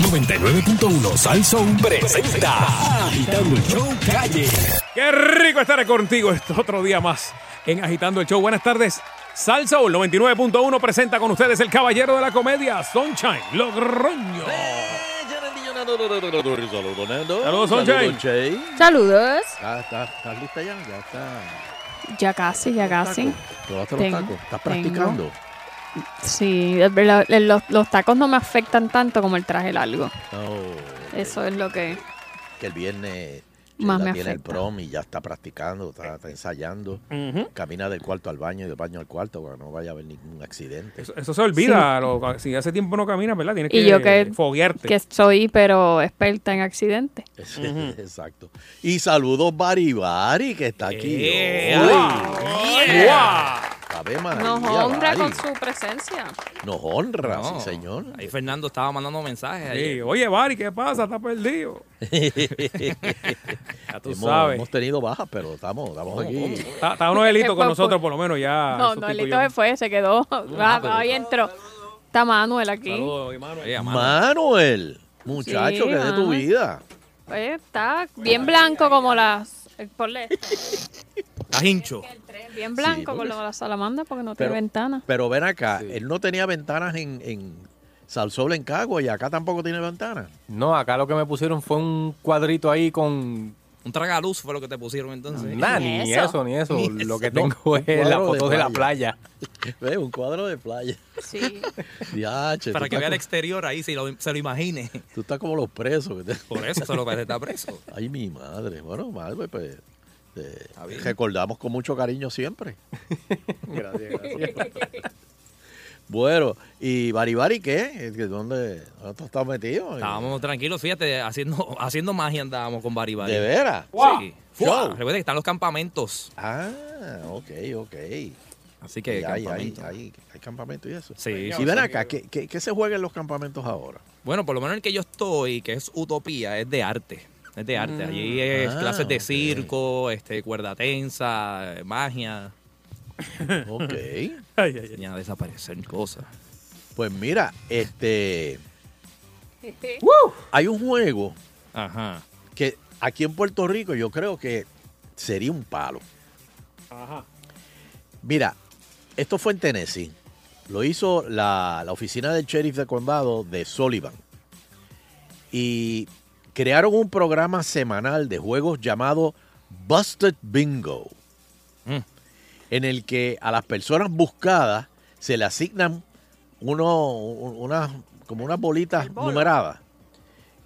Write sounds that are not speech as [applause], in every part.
99.1 Sal Soul presenta Agitando el Show Calle. Qué rico estar contigo este otro día más en Agitando el Show. Buenas tardes. Salsa 99.1 presenta con ustedes el caballero de la comedia, Sunshine Logroño. Saludos, Nando. Saludos, Sunshine. Saludos. ¿Estás, lista ya? Ya está. Ya casi, ya casi. ¿Probaste Tengo, los tacos? ¿Estás tengo. practicando? Sí, es verdad, eh, los, los tacos no me afectan tanto como el traje largo. No. Eso es lo que... Que el viernes Más me tiene el prom y ya está practicando, está, está ensayando. Camina del cuarto al baño y del baño al cuarto para que no vaya a haber ningún accidente. Eso, eso se olvida. lo- si hace tiempo no caminas, ¿verdad? Tienes que, Y yo que- foguearte. Que soy, pero experta en accidentes. [laughs] Exacto. Y saludos Bari Bari, que está aquí. ¡Guau! Ave María, Nos honra con su presencia. Nos honra, No. sí, señor. Ahí Fernando estaba mandando mensajes. Sí, ayer. Oye, Bari, ¿qué pasa? Está perdido. [laughs] Ya tú hemos, sabes. hemos tenido bajas, pero estamos, estamos aquí. Está, está uno delito con nosotros, por lo menos ya. no, no. Elito se fue, se quedó. Ah, [laughs] ahí entró. Está Manuel aquí. Saludos, Manuel, muchacho, Sí, que de tu vida. Oye, está bien blanco como las... eh, Ponle esto. estás hincho. Bien blanco porque- como las salamandras porque no tiene Pero- ventana. Pero ven acá, él no tenía ventanas en, en Salsol en Cagua y acá tampoco tiene ventanas. No, acá lo que me pusieron fue un cuadrito ahí con Un tragaluz fue lo que te pusieron entonces. nada, Ni ni eso. eso, ni eso. Ni Lo que tengo es la de foto de la playa. [laughs] Ve, un cuadro de playa. Sí. [laughs] Diache, Para que vea el exterior ahí, si lo- se lo imagine. Tú estás como los presos. que Por eso se lo parece está preso. [laughs] Ay, mi madre. Bueno, madre, pues, eh, Está bien. recordamos con mucho cariño siempre. Gracias, gracias. Bueno, ¿y Baribari qué? ¿Que ¿Dónde, dónde tú estás metido? Estábamos tranquilos, fíjate, haciendo, [laughs] haciendo magia andábamos con Bari Bari. ¿De veras? Sí. Fua, Recuerda que están los campamentos. Ah, ok, ok. Así que Y hay, hay, campamento. hay, hay campamento y eso. Sí, Y ven acá, ¿qué, qué, qué se juega en los campamentos ahora? Bueno, por lo menos el que yo estoy, que es Utopía, es de arte. Es de arte. Allí es Ah, clases de circo, este, cuerda tensa, magia. [laughs] Ok. Ay, ay, ay. Ya desaparecen cosas. Pues mira, este. [laughs] Hay un juego Ajá. que aquí en Puerto Rico yo creo que sería un palo. Ajá. Mira, esto fue en Tennessee. Lo hizo la, la oficina del sheriff de condado de Sullivan. Y crearon un programa semanal de juegos llamado Busted Bingo. En el que a las personas buscadas se le asignan uno, un- unas, como unas bolitas numeradas.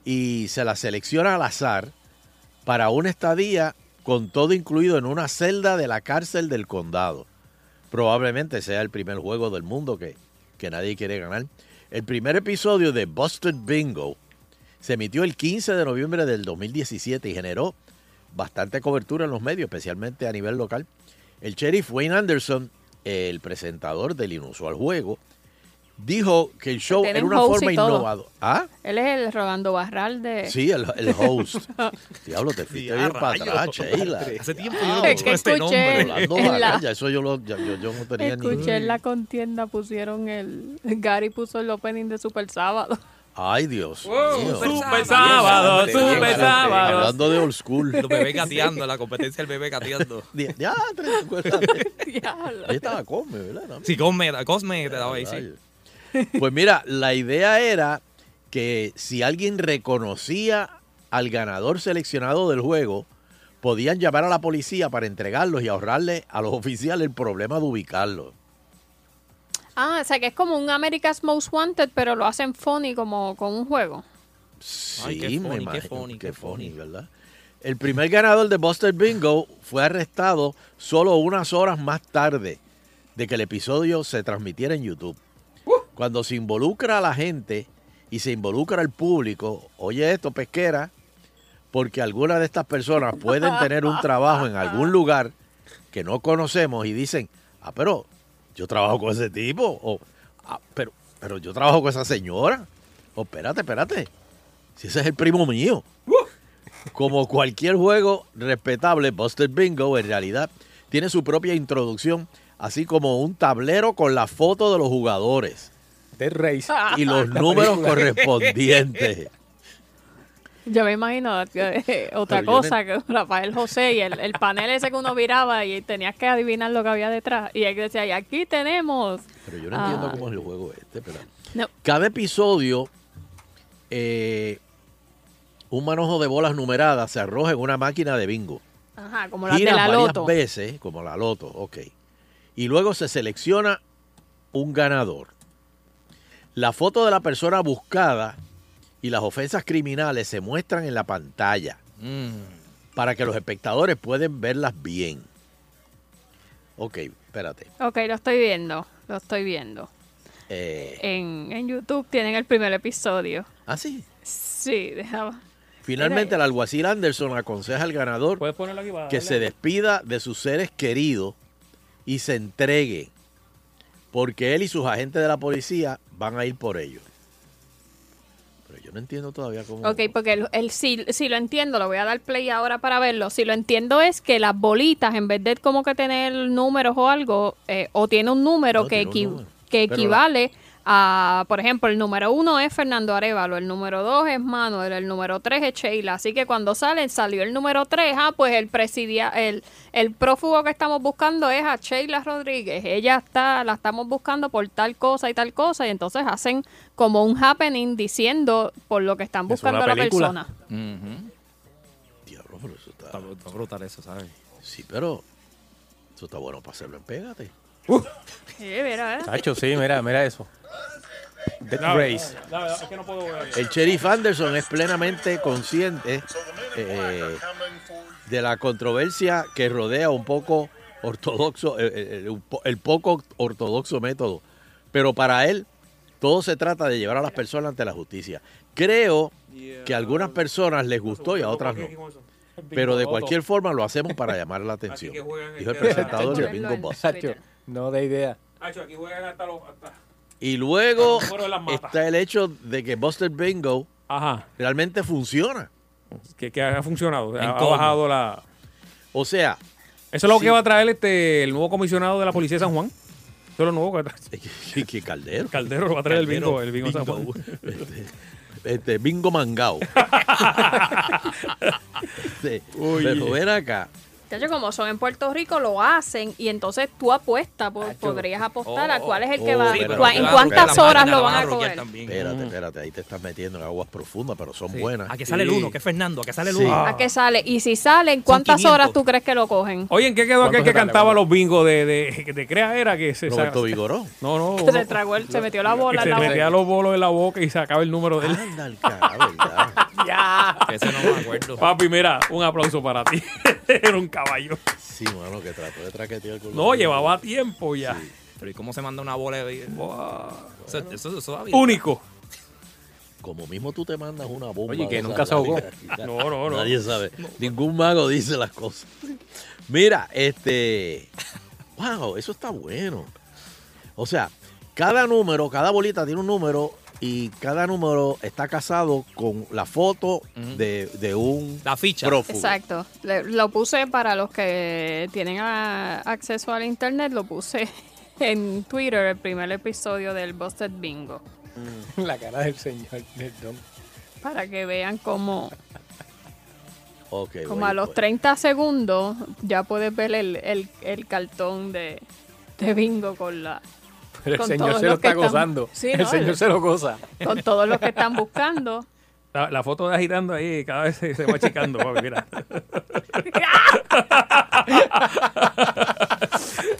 Y se las selecciona al azar para una estadía con todo incluido en una celda de la cárcel del condado. Probablemente sea el primer juego del mundo que, que nadie quiere ganar. El primer episodio de Busted Bingo se emitió el 15 de noviembre del 2017 y generó bastante cobertura en los medios, especialmente a nivel local. El sheriff Wayne Anderson, el presentador del inusual juego, dijo que el show era un una forma innovadora. ¿Ah? Él es el Rolando Barral de... Sí, el, el host. [laughs] Diablo, te fuiste bien para atrás, Sheila. Hace tiempo yo no que escucho este escuché- nombre. Rolando la- Barral, ya eso yo, lo, ya- yo, yo no tenía ni... Escuché en la contienda pusieron el... Gary puso el opening de Super Sábado. Ay, Dios Wow, mío. super sábado, super sábado. Hablando de old school. Los bebés gateando, la competencia del bebé gateando. [laughs] Ya. Diablo. [laughs] Ahí estaba Come, ¿verdad? Sí, Cosme, Cosme te daba ahí, sí. Pues mira, la idea era que si alguien reconocía al ganador seleccionado del juego, podían llamar a la policía para entregarlos y ahorrarle a los oficiales el problema de ubicarlos. Ah, o sea que es como un America's Most Wanted, pero lo hacen funny como con un juego. Sí, Ay, qué me funny, qué imagino. funny, qué qué funny, funny. ¿verdad? El primer ganador de Buster Bingo fue arrestado solo unas horas más tarde de que el episodio se transmitiera en YouTube. Cuando se involucra a la gente y se involucra al público, oye esto, pesquera, porque algunas de estas personas pueden tener un trabajo en algún lugar que no conocemos y dicen, ah, pero yo trabajo con ese tipo, o "Ah, pero, pero yo trabajo con esa señora, o espérate, espérate, si ese es el primo mío. Como cualquier juego respetable, Buster Bingo en realidad tiene su propia introducción, así como un tablero con la foto de los jugadores. Dead Race. y los números [laughs] correspondientes. Yo me imagino eh, otra Pero yo cosa que Rafael José y el, el panel ese que uno viraba y tenías que adivinar lo que había detrás. Y él decía, y aquí tenemos. Pero yo no entiendo Ah. cómo es el juego este. Pero No. Cada episodio, eh, un manojo de bolas numeradas se arroja en una máquina de bingo. Ajá, como las de Gira la varias loto. veces, como la loto, ok. Y luego se selecciona un ganador. La foto de la persona buscada y las ofensas criminales se muestran en la pantalla Mm. para que los espectadores puedan verlas bien. Ok, espérate. Ok, lo estoy viendo. Lo estoy viendo. Eh, En, en YouTube tienen el primer episodio. ah, sí. Sí, dejaba. Finalmente, el alguacil Anderson aconseja al ganador aquí para que se despida de sus seres queridos y se entregue, porque él y sus agentes de la policía van a ir por ellos. Yo no entiendo todavía cómo. Ok, porque el, el- si, si lo entiendo, lo voy a dar play ahora para verlo. Si lo entiendo es que las bolitas, en vez de como que tener números o algo, eh, o tiene un número No, que, equi- número. que Pero a, por ejemplo, el número uno es Fernando Arevalo, el número dos es Manuel, el número tres es Sheila. Así que cuando salen, salió el número tres, ah, pues el presidia, el, el prófugo que estamos buscando es a Sheila Rodríguez. Ella está, la estamos buscando por tal cosa y tal cosa, y entonces hacen como un happening diciendo por lo que están Es buscando a la película. persona. Diablo, pero eso está. Está, está brutal eso, ¿sabes? Sí, pero. Eso está bueno para hacerlo en Pégate. Sí, mira, ¿eh? Tacho, sí, mira, mira eso. Race. es que no puedo ver. El sheriff Anderson es plenamente consciente eh, de la controversia que rodea un poco ortodoxo, eh, eh, el, el poco ortodoxo método. Pero para él, todo se trata de llevar a las personas ante la justicia. Creo que a algunas personas les gustó y a otras no. Pero de cualquier forma lo hacemos para llamar la atención. Dijo el este- presentador de Bingo Boss. No de idea. Hacho, aquí juegan hasta los. hasta- Y luego está el hecho de que Buster Bingo Ajá, realmente funciona. que, que ha funcionado. ¿En Ha, bajado la. O sea, Eso es lo Sí. que va a traer este el nuevo comisionado de la policía de San Juan. Eso es lo nuevo que trae. que, que Caldero. Caldero va a traer el bingo, el bingo, de San Juan. [laughs] Este, este, bingo mangao. [laughs] Sí, Pero ven acá. De hecho, como son en Puerto Rico, lo hacen y entonces tú apuestas, po- podrías apostar a Oh, cuál es el oh, que va, sí, cua- en cuántas horas lo van a coger. Espérate, espérate, ahí te estás metiendo en aguas profundas, pero son Sí. buenas. ¿A qué sale el Sí. uno? ¿Qué es Fernando? ¿A qué sale el Sí. uno? ¿A qué sale? Y si salen, ¿cuántas 500. horas tú crees que lo cogen? Oye, ¿en qué quedó aquel ¿Cuánto que sale, cantaba los bingos de, de, [laughs] de Crea Era? Que se Roberto Vigoró. No, no. [laughs] Se tragó el- se metió la que bola se en la metía los bolos en la boca y sacaba el número de él. Anda carajo, ¿verdad? [laughs] ya. Ese no me acuerdo. Papi, mira, un aplauso para ti. [laughs] Era un caballo. Sí, mano, que trató de traquetear con No, los- llevaba tiempo ya. Pero ¿y cómo se manda una bola de... Wow. Eso, eso, eso va bien. Único. Como mismo tú te mandas una bomba. Oye, que nunca se ahogó. No, no, no. Nadie sabe. Ningún mago dice las cosas. Mira, este. Wow, eso está bueno. O sea, cada número, cada bolita tiene un número y cada número está casado con la foto de, de un La ficha. prófugo. Exacto. Le- lo puse para los que tienen a- acceso al internet, lo puse [laughs] en Twitter, el primer episodio del Busted Bingo, La cara del señor del don. para que vean cómo, Ok, como voy, a los voy. 30 segundos ya puedes ver el, el, el cartón de, de bingo con la Pero el Con señor se lo está están- gozando. Sí, el no, señor el- se lo goza. con todos los que están buscando. La, la foto de agitando ahí cada vez se, se va achicando, papi, mira. [laughs]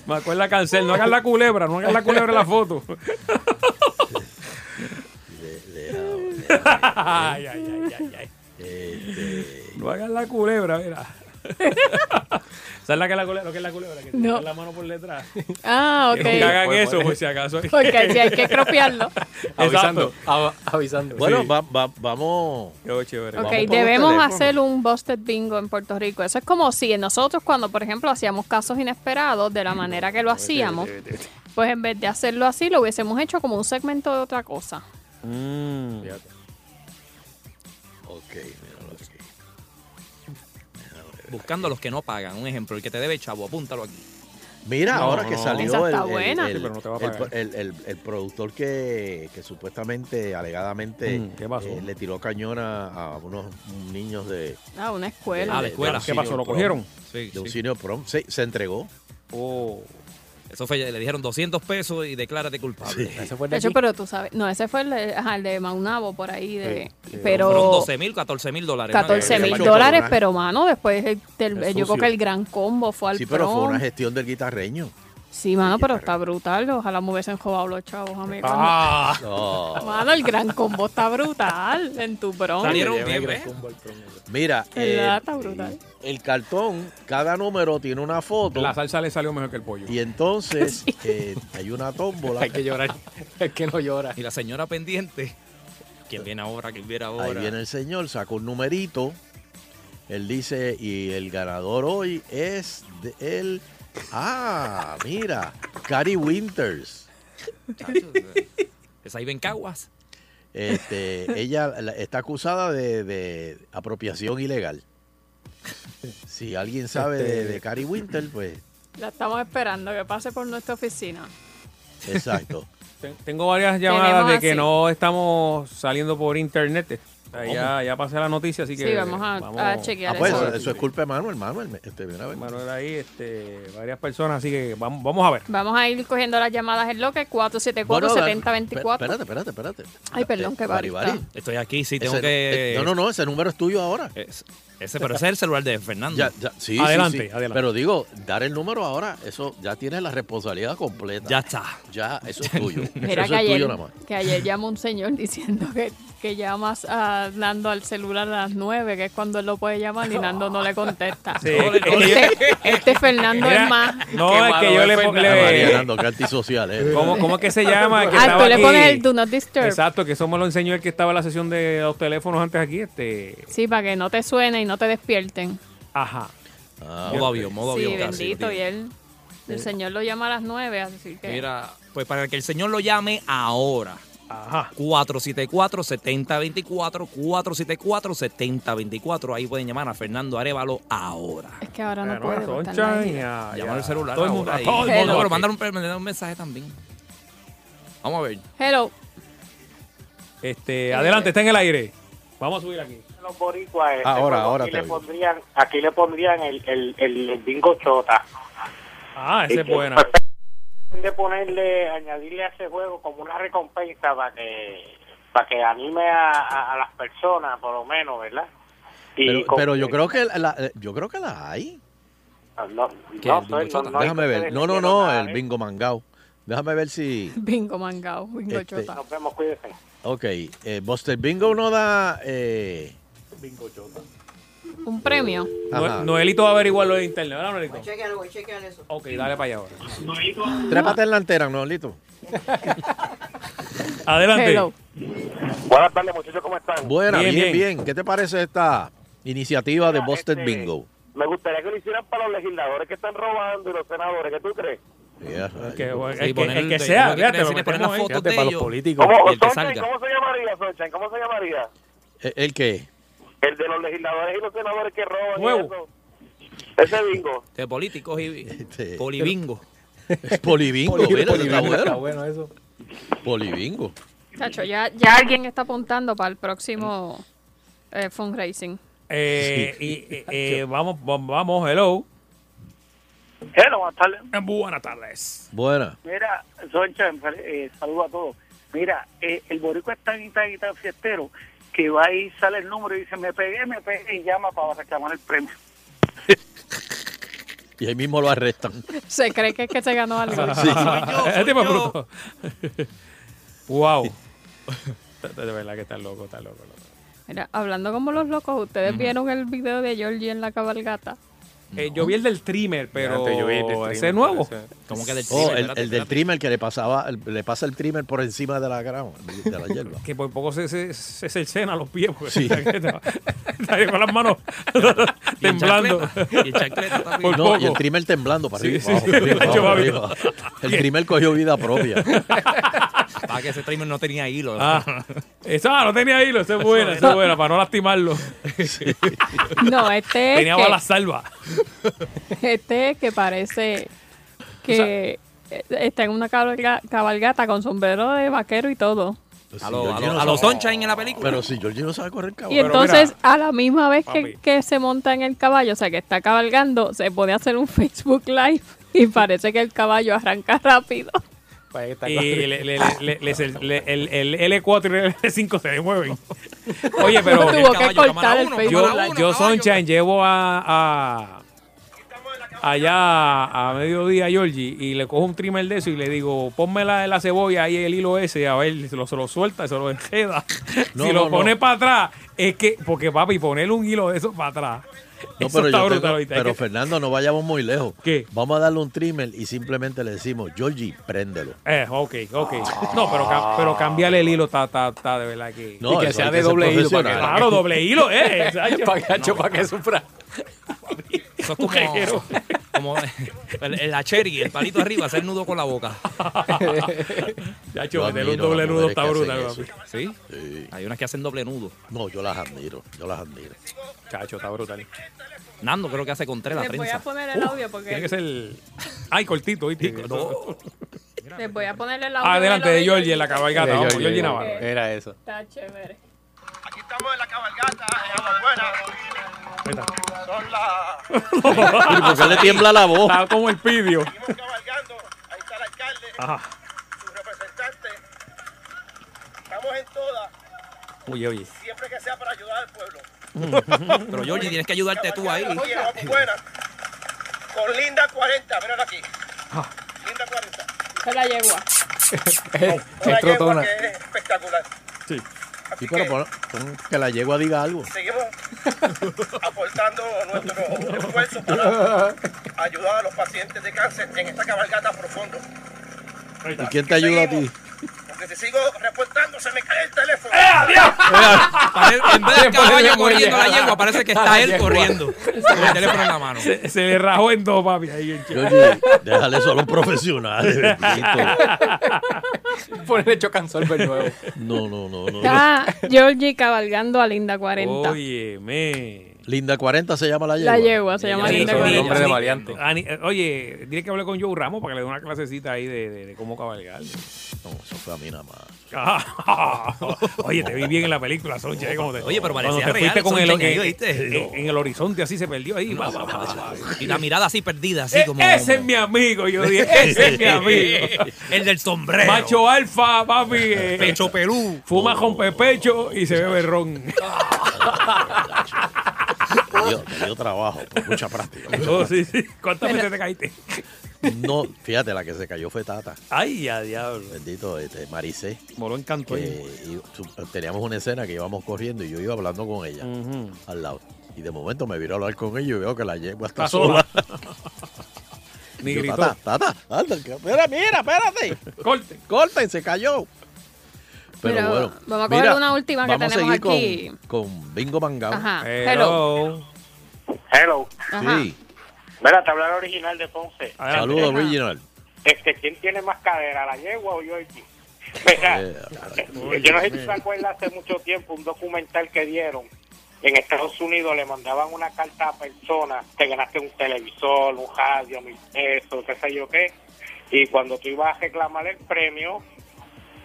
Me acuerda cancel, no hagas la culebra, no hagas la culebra en la foto. [laughs] ay, ay, ay, ay, ay. Este, No hagas la culebra, mira. [laughs] ¿Sabes la que la culebra? Lo que es la culebra? Que te No. la mano por detrás. Ah, Que nunca ok. hagan Pues, eso, pues. por si acaso. [laughs] Porque si hay que cropearlo. [laughs] Avisando. av- avisando. bueno, Sí. va- va- vamos. Qué chévere. Ok, Vamos debemos hacer un busted bingo en Puerto Rico. Eso es como si nosotros cuando, por ejemplo, hacíamos casos inesperados de la manera que lo hacíamos, pues en vez de hacerlo así, lo hubiésemos hecho como un segmento de otra cosa. Mm, Fíjate. Buscando a los que no pagan. Un ejemplo, el que te debe chavo, apúntalo aquí. Mira, No, ahora no, que salió el, el- el- Sí, pero no te va a el- productor que, que supuestamente, alegadamente, Mm, ¿qué pasó? eh, le tiró cañón a, a unos niños de, Ah, una escuela. Ah, la escuela. ¿Qué pasó? ¿Lo cogieron? Sí, de un sí. senior prom. Sí, se entregó. Oh. Eso fue, le dijeron 200 pesos y declárate culpable. Ese fue De de hecho, pero tú sabes, no, ese fue el de, ajá, el de Maunabo por ahí, de, Sí, sí. pero Fueron 12 mil, 14 mil dólares. 14 Eh, mil dólares, pero mano, después el- del- Es yo creo que el gran combo fue al Sí, pero fue una gestión del guitarreño. Sí, mano, pero está brutal. Ojalá me hubiesen jugado los chavos a mí. Ah. No. Mano, el gran combo está brutal en tu bron. Salieron bien, el promedio. Mira, eh, Está brutal. El cartón, cada número tiene una foto. La salsa le salió mejor que el pollo. Y entonces [laughs] eh, hay una tómbola. Hay que llorar. [laughs] Es que no llora. Y la señora pendiente. ¿Quién viene ahora? ¿Quién viene ahora? Ahí viene el señor, saca un numerito. Él dice, y el ganador hoy es de él. Ah, mira, Cari Winters. Chacho, Esa ahí ven caguas. Este, ella la- está acusada de, de apropiación ilegal. [laughs] Si alguien sabe de, de Cari Winters, pues La estamos esperando que pase por nuestra oficina. exacto. [laughs] Ten- Tengo varias llamadas de que así. no estamos saliendo por internet. Ya, ya pasé la noticia, así que. Sí, vamos a- a chequear Ah, pues eso. eso, es culpa de Manuel, Manuel. Este, mira, a ver. Manuel ahí, este, varias personas, así que vamos, vamos a ver. Vamos a ir cogiendo las llamadas en lo que Bueno, 474-7024. Espérate, espérate, espérate. Ay, perdón, barista. Bari, Estoy aquí, sí, tengo ese- que. eh, no, no, no, ese número es tuyo ahora. Es- ese, pero ese es el celular de Fernando. Ya, ya, sí, Adelante, sí. adelante. Pero digo, dar el número ahora, eso ya tienes la responsabilidad completa. Ya está. Ya, eso es [laughs] tuyo. Mira eso que es tuyo ayer, nada más. que ayer llamó un señor diciendo que, que llamas a Nando al celular a las 9, que es cuando él lo puede llamar y Nando no le contesta. Sí, que Este, [laughs] este Fernando Mira, es más. No, es que yo le pongo. Fernando. Nando, qué antisocial, ¿eh? ¿cómo, ¿Cómo es que se llama? El que Ah, tú le aquí? pones el Do Not Disturb. Exacto, que eso me lo enseñó el que estaba en la sesión de los teléfonos antes aquí. Este. Sí, para que no te suene y no te despierten. Ajá. Ah, Modo avión, modo Sí, avión casi, bendito. Y él, el señor lo llama a las 9, así que. Mira, pues para que el señor lo llame ahora. Ajá. 474-7024, 474-7024. Ahí pueden llamar a Fernando Arevalo ahora. Es que ahora no Bueno, puede. a porque está en la Soncha y gira. a- Llama y al celular. Todo el mundo. ahora todo el mundo. Pero un, mandar un mensaje también. Vamos a ver. Hello. Este, adelante, está en el aire. Vamos a subir aquí. Los boricuas este, Ahora, ahora aquí te le pondrían aquí le pondrían el, el, el, el bingo chota Ah, esa Y es deben de ponerle añadirle a ese juego como una recompensa para que para que anime a, a, a las personas por lo menos verdad y Pero, con- pero yo creo que la, yo creo que la hay. no, no, ¿Qué, no soy- no hay Déjame ver. No, no, no, nada, el ¿eh? bingo mangao. Déjame ver si. [laughs] Bingo mangao, bingo Este, chota. nos vemos cuídense Ok, eh, Buster Bingo no da. Eh, Un premio. Noelito va a averiguarlo en internet, ¿verdad, Noelito? Chequealo, voy a chequear eso. Ok, dale para allá ahora. Trépate en la antera, ¿no, Lito? [laughs] Adelante. Hello. buenas tardes muchachos cómo están Buena, Bien, bien, bien. bien, ¿Qué te parece esta iniciativa de Busted este, Bingo? me gustaría que lo hicieran para los legisladores que están robando y los senadores ¿qué tú crees? Yeah, El que, el Sí, que- poner el que el- sea, lo que fíjate, lo es poner metemos la ahí. foto. Fíjate, de para los ellos. políticos. ¿Cómo, Y el que Sonchen, salga. ¿cómo se llamaría Sonchen? ¿cómo se llamaría? ¿El, el qué? El de los legisladores y los senadores que roban y Huevo. eso. ese bingo De políticos y Este- polibingo. [laughs] Polibingo, polibingo, está está bueno. bueno eso. Polibingo. Chacho, ya, ya alguien está apuntando para el próximo eh, fundraising. Eh, y, eh, eh, vamos, vamos, vamos, hello. Hello, buenas tardes. Eh, Buenas tardes. Buena. Mira, Sonchen, eh, saludo a todos. Mira, eh, el boricua es tan tan tan fiestero que va y sale el número y dice, me pegué, me pegué y llama para reclamar el premio. [laughs] Y ahí mismo lo arrestan. Se cree que es que se ganó [laughs] algo. [laughs] Ese tipo es bruto. wow. De verdad que está loco, está loco. loco. Mira, hablando como los locos, ¿ustedes vieron el video de Georgie en la cabalgata? Eh, yo vi el del trimmer, pero Antes yo vi el del ese trimmer, es nuevo. ¿Cómo que del Oh, trimmer? el, Espérate, el del espérate. trimmer que le pasaba, el- le pasa el trimmer por encima de la grama, de la hierba. [laughs] Que por poco se, se, se cercena los pies. Porque Sí. [laughs] está, con las manos [laughs] temblando. Y en chancleta también. No, y el trimmer temblando para arriba. sí, abajo, sí. para arriba, abajo, arriba. El trimmer cogió vida propia. [laughs] Para que ese trimmer no tenía hilo. Ah, esa no tenía hilo, esa es buena, esa es buena, para no lastimarlo. [laughs] No, este es, Tenía que, balas salva. este es que parece que está en una cabalga- cabalgata con sombrero de vaquero y todo. Pues A los a no a sabe- Sunshine en la película. Pero si Georgie no sabe correr Y caballo. entonces, mira, a la misma vez que, que se monta en el caballo, o sea, que está cabalgando, se puede hacer un Facebook Live y parece que el caballo arranca rápido. Pues está Y el, el- el L4 y el L5 se demueven. [laughs] Oye, pero Tuvo que caballo, cortar el uno, Facebook yo, uno. yo. Sunshine, llevo a, a- allá a mediodía a Georgie y le cojo un trimmer de eso y le digo, ponme la, la cebolla ahí el hilo ese, a ver, se lo, se lo suelta, se lo enjeda. No, si no, lo pone no. para atrás, es que, porque papi, ponerle un hilo de eso para atrás. No, eso pero, está yo brutal tengo- ahorita. hay pero que- Fernando, no vayamos muy lejos. ¿Qué? Vamos a darle un trimmer y simplemente le decimos, Georgie, préndelo. Eh, ok, ok. No, pero, pero cambiarle el hilo está, está, está de verdad que... No, Y que sea de doble hilo para. Claro, doble hilo, eh. [laughs] Para que, para que sufra. [laughs] Eso es como. Como [laughs] el, el- la cherry, el palito arriba, hacer nudo con la boca. [laughs] Chacho, Yo meterle un doble nudo está brutal. ¿Sí? Sí. Hay unas que hacen doble nudo. No, yo las admiro, yo las admiro. Chacho, está brutal. Nando creo que hace con tres la Les voy a prensa. poner el audio Tiene que porque ser... Ay, cortito, ¿viste? les voy a poner el audio. Adelante de Georgie en la cabalgata. Vamos, Georgie, Navarro. Era eso. Está chévere. Estamos en la cabalgata en Aguabuena. Son las. ¿Y por qué le tiembla la voz? Está como el pidio. Seguimos cabalgando. Ahí está el alcalde, Ajá. su representante. Estamos en todas, Oye, oye. siempre que sea para ayudar al pueblo. [laughs] Pero Georgie, tienes que ayudarte tú ahí. En Aguabuena, Con Linda 40, mírala aquí. Ah. Linda 40. Se la yegua. Yegua toda. que es espectacular. Sí. Así Sí, pero que pon- pon que la yegua diga algo. seguimos [laughs] aportando nuestro esfuerzo para ayudar a los pacientes de cáncer en esta cabalgata profundo. ¿Y quién te ayuda a ti? Porque si sigo reportando se me cae el teléfono. [laughs] Pare- En vez del caballo corriendo la yegua, parece que está él corriendo. Con el teléfono en la mano. Se, se le rajó en dos, papi. Ahí en déjale eso a los profesionales, bendito. [laughs] [laughs] Ponerle chocansolver nuevo. No, no, no, no. Está Georgie cabalgando a Linda 40. Oye, me. Linda 40 se llama la yegua. La yegua se llama Linda eso, el 40. nombre de variante. Ani- Oye, dile que hable con Joe Ramos para que le dé una clasecita ahí de, de- de cómo cabalgar. No, eso fue a mí nada más. [laughs] Oye, te vi bien en la película, Soncha. ¿eh? Como te- Oye, pero cuando parecía te fuiste real, con el, en, en- en el horizonte así se perdió ahí. Va, va, va, va. Y la mirada así perdida, así Eh, como. ese es mi amigo, yo dije, ese es mi [laughs] amigo. El del sombrero. Macho alfa, papi. eh, Pecho pelú. Fuma con pepecho y se bebe ron. Dio, me dio trabajo, por mucha práctica. [laughs] Oh, sí, sí. ¿Cuántas veces te caíste? No, fíjate, la que se cayó fue Tata. Ay, a diablo. Bendito, este, Maricé. Y- su- teníamos una escena que íbamos corriendo y yo iba hablando con ella al lado. Y de momento me viro a hablar con ella y veo que la yegua está, Está sola. sola. [laughs] Ni Yo, gritó. Tata, Tata, anda, que- mira, mira, espérate. [laughs] Corte. Corta y se cayó. Pero bueno. vamos a coger mira, una última que vamos a tenemos seguir aquí. Con, con Bingo Mangao. Ajá. Hello. Hello. Hello. Ajá. Sí. Mira, te habla el original de Ponce. Saludos, original. Este, ¿Quién tiene más cadera, la yegua o yo aquí? [laughs] Mira, Eh, eh, yo no sé si se acuerdan hace mucho tiempo un documental que dieron. En Estados Unidos le mandaban una carta a personas, te ganaste un televisor, un radio, mil pesos, qué sé yo qué. Y cuando tú ibas a reclamar el premio,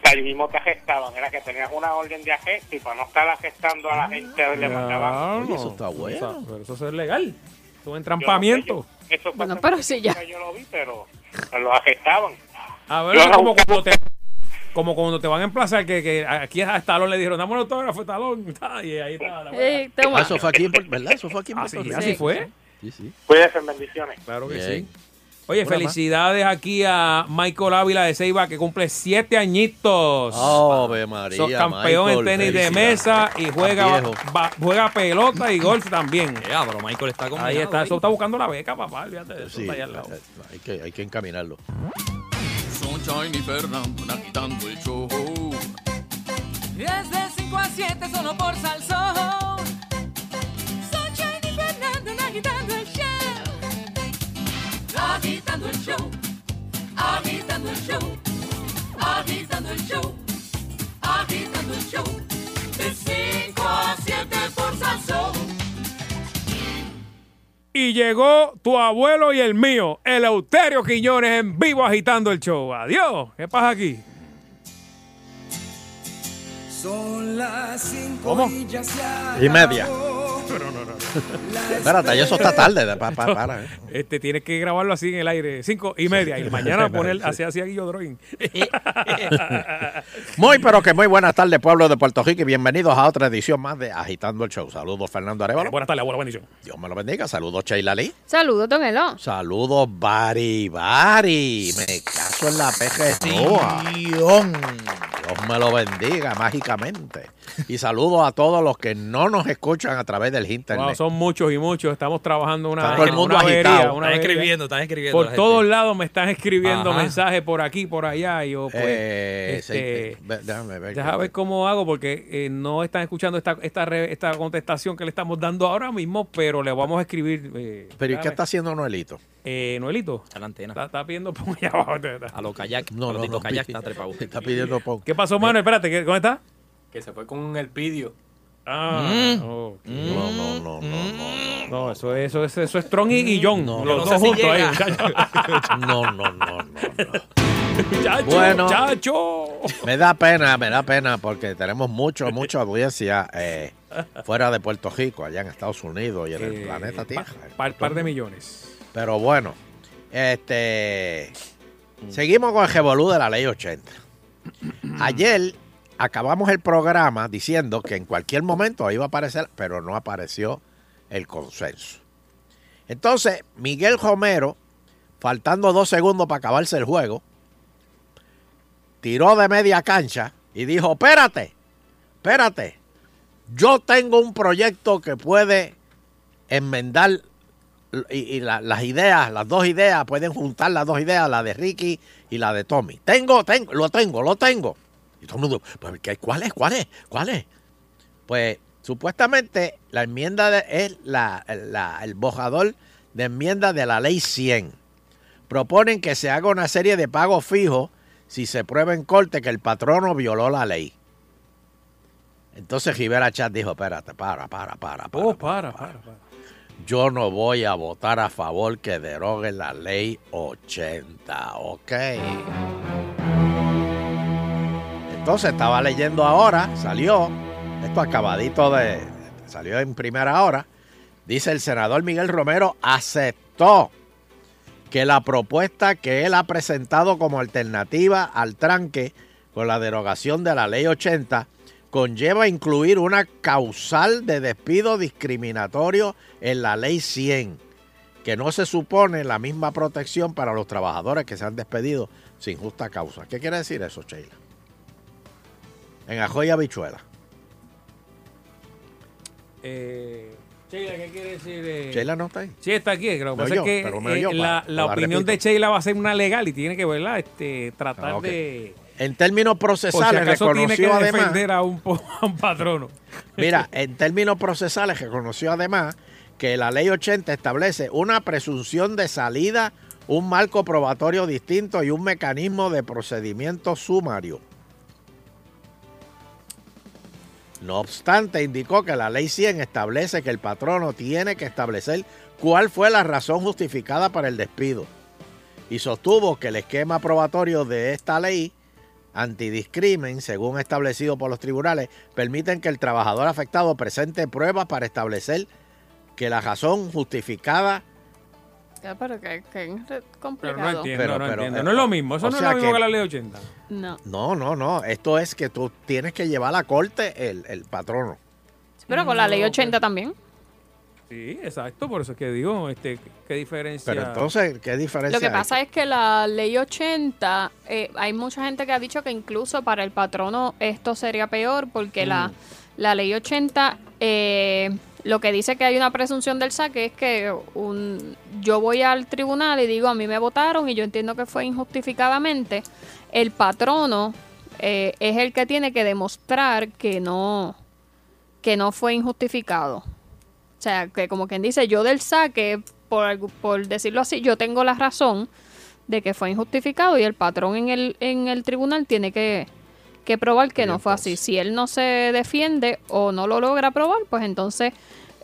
ahí mismo te gestaban. Era que tenías una orden de arresto y para no estar arrestando a la gente le mandaban. Oye, eso está bueno. Eso- pero eso es legal. Eso es Yo entrampamiento. no sé, yo- eso Bueno, pero sí, ya. que Yo lo vi, pero lo arrestaban. A ver, como cuando te como cuando te van a emplazar que, que aquí a Talón le dijeron, dame un autógrafo, Talón. [laughs] Y ahí está. la. Ah, Eso fue aquí, ¿verdad? Eso fue aquí en Así, Puerto Rico. así fue. Sí, sí. Cuídense, bendiciones. Claro que Bien. sí. Oye, Una más. felicidades aquí a Michael Ávila de Ceiba que cumple siete añitos. Ave María. Sos campeón Michael, en tenis de mesa y juega, va- juega pelota y golf también. Ya, pero Michael está con Ahí está, eso está buscando la beca, papá. De eso, Sí, está ahí al lado. hay que, hay que encaminarlo. Sunshine y Fernando agitando el show. Desde 5 a 7 solo por Salsón. Sunshine y Fernando agitando el show. Agitando el show. Agitando el show. Agitando el show. Agitando el show. De 5 a 7 por Salsón. Y llegó tu abuelo y el mío, el Euterio Quiñones, en vivo agitando el show. Adiós. ¿Qué pasa aquí? Son las cinco ¿Cómo? y ya se Y media. Pero no, no, no. Espérate, eso está tarde. de- pa- pa- para, eh. Este, tienes que grabarlo así en el aire, cinco y media. Y mañana [laughs] poner así así a Guillo Drawing. [laughs] Muy, pero que muy buenas tardes, pueblo de Puerto Rico, y bienvenidos a otra edición más de Agitando el Show. Saludos, Fernando Arevalo. Buenas tardes, buena bendición. Dios me lo bendiga. Saludos, Sheila Lee. Saludos, Don Elo. Saludos, Bari Bari. Me caso en la Noa. Dios me lo bendiga mágicamente. Y saludos a todos los que no nos escuchan a través del internet. Wow, son muchos y muchos. Estamos trabajando una, Está todo el mundo una avería, agitado. una Están avería. escribiendo, están escribiendo. Por todos lados me están escribiendo Ajá. mensajes por aquí, por allá. Y yo, pues, Eh, este, sí, ve- déjame ver. Deja ver cómo hago porque eh, no están escuchando esta, esta, re- esta contestación que le estamos dando ahora mismo, pero le vamos a escribir. Eh, Pero ¿y qué déjame- está haciendo Noelito? Eh, Noelito. Está la antena. Está, está pidiendo [laughs] por allá abajo. A los kayak. No, a los no, no, kayak está trepado. [laughs] Está pidiendo poco. ¿Qué pasó, Manuel? Espérate, ¿qué- ¿dónde está? Que se fue con el pidio. Ah, Mm. ok. No, no, no, no, no. No, eso es, eso es, eso es Strong y, y John. No, los no dos si juntos ahí. [laughs] No, no, no, no, no. Muchacho, Bueno. muchacho. Me da pena, me da pena porque tenemos mucho, mucha audiencia eh, fuera de Puerto Rico, allá en Estados Unidos y en el Eh, planeta Tierra. pa- par, par de millones. Pero bueno, este seguimos con el revolú de la ley 80. Ayer acabamos el programa diciendo que en cualquier momento iba a aparecer, pero no apareció el consenso. Entonces, Miguel Romero, faltando dos segundos para acabarse el juego, tiró de media cancha y dijo, espérate, espérate, yo tengo un proyecto que puede enmendar y, y la- las ideas, las dos ideas, pueden juntar las dos ideas, la de Ricky y la de Tommy. Tengo, tengo, lo tengo, lo tengo. Y todo el mundo, pues, ¿qué- ¿cuál es? ¿Cuál es? ¿Cuál es? Pues supuestamente la enmienda de- es la, la- el bojador de enmienda de la ley 100. Proponen que se haga una serie de pagos fijos si se prueba en corte que el patrono violó la ley. Entonces Rivera Chat dijo, espérate, para, para, para, para. Oh, para, para, para. Yo no voy a votar a favor que deroguen la ley 80, ¿ok? Entonces estaba leyendo ahora, salió, esto acabadito de, salió en primera hora, dice el senador Miguel Romero aceptó que la propuesta que él ha presentado como alternativa al tranque con la derogación de la ley 80 conlleva incluir una causal de despido discriminatorio en la ley 100, que no se supone la misma protección para los trabajadores que se han despedido sin justa causa. ¿Qué quiere decir eso, Sheila? En Ajoy y Habichuela. Eh, Sheila, ¿qué quiere decir? eh? Sheila no está ahí. Sí, está aquí. Lo que pasa es eh, la, opinión de. Sheila va a ser una legal y tiene que. Este, tratar Ah, ok. de. En términos Por si procesales acaso tiene que reconoció además... defender a un, [laughs] a un patrono. Mira, en términos procesales reconoció además que la ley 80 establece una presunción de salida, un marco probatorio distinto y un mecanismo de procedimiento sumario. No obstante, indicó que la ley 100 establece que el patrono tiene que establecer cuál fue la razón justificada para el despido y sostuvo que el esquema probatorio de esta ley antidiscrimen, según establecido por los tribunales, permiten que el trabajador afectado presente pruebas para establecer que la razón justificada Pero que, que es Pero complicado. no entiendo, Pero- no pero, entiendo. eh, No es lo mismo. Eso no es lo mismo que- que la ley 80. No. No, no, no. Esto es que tú tienes que llevar a la corte el, el patrono. Pero con la ley 80 también. Sí, exacto. Por eso es que digo, este, ¿qué diferencia? Pero entonces, ¿qué diferencia Lo que hay? pasa es que la ley 80, eh, hay mucha gente que ha dicho que incluso para el patrono esto sería peor porque la, la ley 80 eh, lo que dice que hay una presunción del saque es que un, yo voy al tribunal y digo a mí me votaron y yo entiendo que fue injustificadamente. El patrono eh, es el que tiene que demostrar que no, que no fue injustificado. O sea, que como quien dice, yo del saque, por, por decirlo así, yo tengo la razón de que fue injustificado y el patrón en el, en el tribunal tiene que, que probar que no fue así. Si él no se defiende o no lo logra probar, pues entonces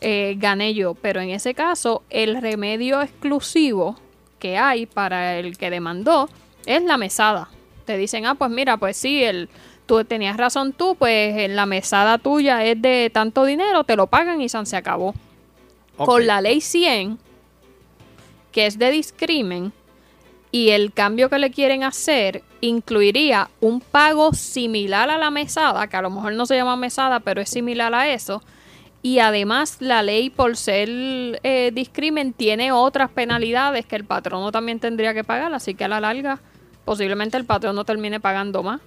eh, gané yo. Pero en ese caso, el remedio exclusivo que hay para el que demandó es la mesada. Te dicen, ah, pues mira, pues sí, el, tú tenías razón tú, pues en la mesada tuya es de tanto dinero, te lo pagan y san se acabó. Con la ley 100, que es de discrimen, y el cambio que le quieren hacer incluiría un pago similar a la mesada, que a lo mejor no se llama mesada, pero es similar a eso. Y además la ley por ser eh, discrimen tiene otras penalidades que el patrono también tendría que pagar, así que a la larga posiblemente el patrono termine pagando más.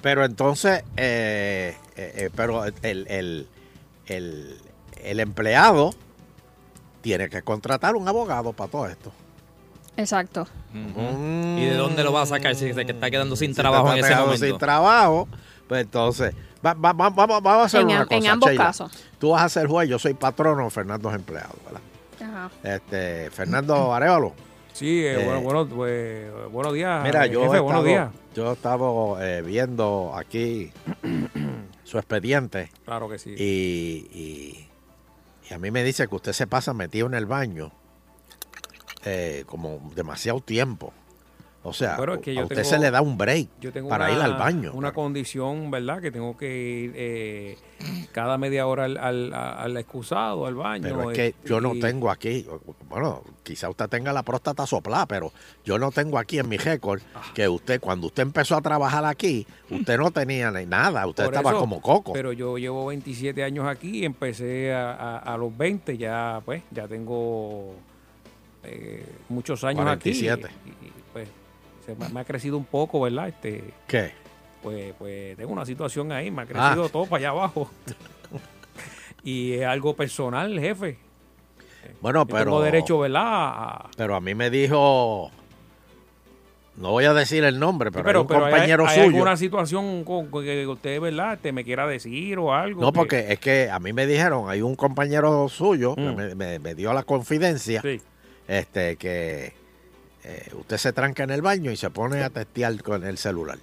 Pero entonces, eh, eh, eh, pero el, el, el, el empleado tiene que contratar un abogado para todo esto. Exacto. ¿Y de dónde lo va a sacar si se está quedando sin Si trabajo en ese quedando momento? sin trabajo, pues entonces, va- va- va- vamos, a hacer En una cosa. en ambos Sheila. casos. Tú vas a ser juez, yo soy patrono, Fernando es empleado, ¿verdad? Ajá. Este, Fernando Arevalo. Sí, eh, Eh, bueno, bueno, pues, buenos días. Mira, yo jefe, he buenos días. yo he estado eh, viendo aquí su expediente Claro que sí. y, y- y a mí me dice que usted se pasa metido en el baño eh, como demasiado tiempo. O sea, Pero es que a usted tengo- se le da un break Yo tengo para una, ir al baño. Una condición, ¿verdad? Que tengo que ir eh, cada media hora al, al, al excusado, al baño. Pero es que este, yo no tengo aquí, bueno, quizá usted tenga la próstata soplada, pero yo no tengo aquí en mi récord Ah. que usted, cuando usted empezó a trabajar aquí, usted no tenía nada, usted estaba eso, como coco. Pero yo llevo 27 años aquí, empecé a, a- a los 20, ya pues, ya tengo eh, muchos años 47. aquí. Y, y, pues, se me, ha crecido un poco, ¿verdad? Este, ¿Qué? pues, pues tengo una situación ahí, me ha Ah. crecido todo para allá abajo. [laughs] y es algo personal, jefe. Bueno, Yo pero, tengo derecho, ¿verdad? a- pero a mí me dijo, no voy a decir el nombre, pero, pero, hay un pero hay- compañero hay, suyo. alguna situación con, que usted, ¿verdad? Te me quiera decir o algo. No, que- porque es que a mí me dijeron, hay un compañero suyo que Mm. me, me- me dio la confidencia, Sí. Este, que eh, usted se tranca en el baño y se pone a testear con el celular.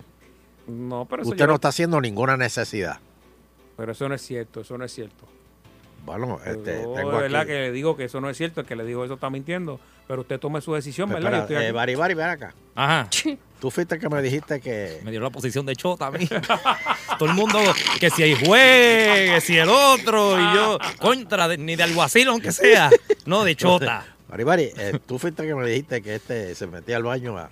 No, pero eso, Usted yo no está haciendo ninguna necesidad. pero eso no es cierto, eso no es cierto. Bueno, este, Yo, tengo de verdad aquí. que le digo que eso no es cierto, el que le digo eso está mintiendo, pero usted tome su decisión, Pues, ¿verdad? Yo espera, estoy eh, aquí. Bari, Bari, ven acá. Ajá. [laughs] Tú fuiste que me dijiste que... Me dio la posición de chota a mí. [laughs] Todo el mundo, que si hay juez, que si el otro, y yo, contra, de- ni de alguacil, aunque sea. No, de chota. Bari, Bari, eh, tú fuiste que me dijiste que este se metía al baño a,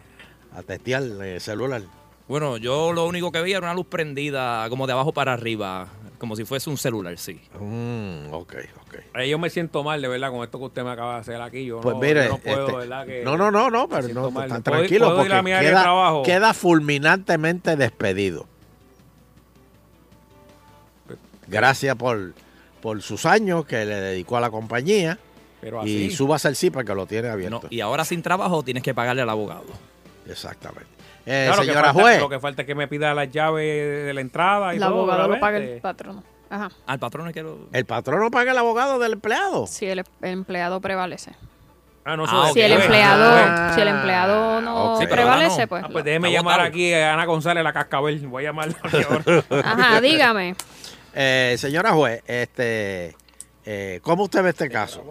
a testear el celular. Bueno, yo lo único que vi era una luz prendida como de abajo para arriba, como si fuese un celular, sí. Mm, ok, ok. Ahí yo me siento mal, de verdad, con esto que usted me acaba de hacer aquí. Yo Pues no, mire, yo no puedo, este, ¿verdad? Que no, no, no, no, pero no, mal. tan ¿Puedo- tranquilo puedo ir a porque mi área de queda, trabajo? queda fulminantemente despedido. Gracias por, por sus años que le dedicó a la compañía Pero y súbase el CIPA que lo tiene No, abierto. y ahora sin trabajo tienes que pagarle al abogado. Exactamente. Eh, Claro, que señora falta- juez, Lo que falta es que me pida las llaves de la entrada y El todo. abogado lo paga el patrono. Ajá. Al patrón es que lo... el patrón no paga el abogado del empleado. Si el, empleado prevalece. Ah, no, Ah. Si el empleado, Ah, si el empleado no pero prevalece, no. pues. Ah, pues déjeme llamar aquí a Ana González, la cascabel. Voy a llamarla. Ajá, dígame. [laughs] Eh, señora juez, este, eh, ¿cómo usted ve este caso?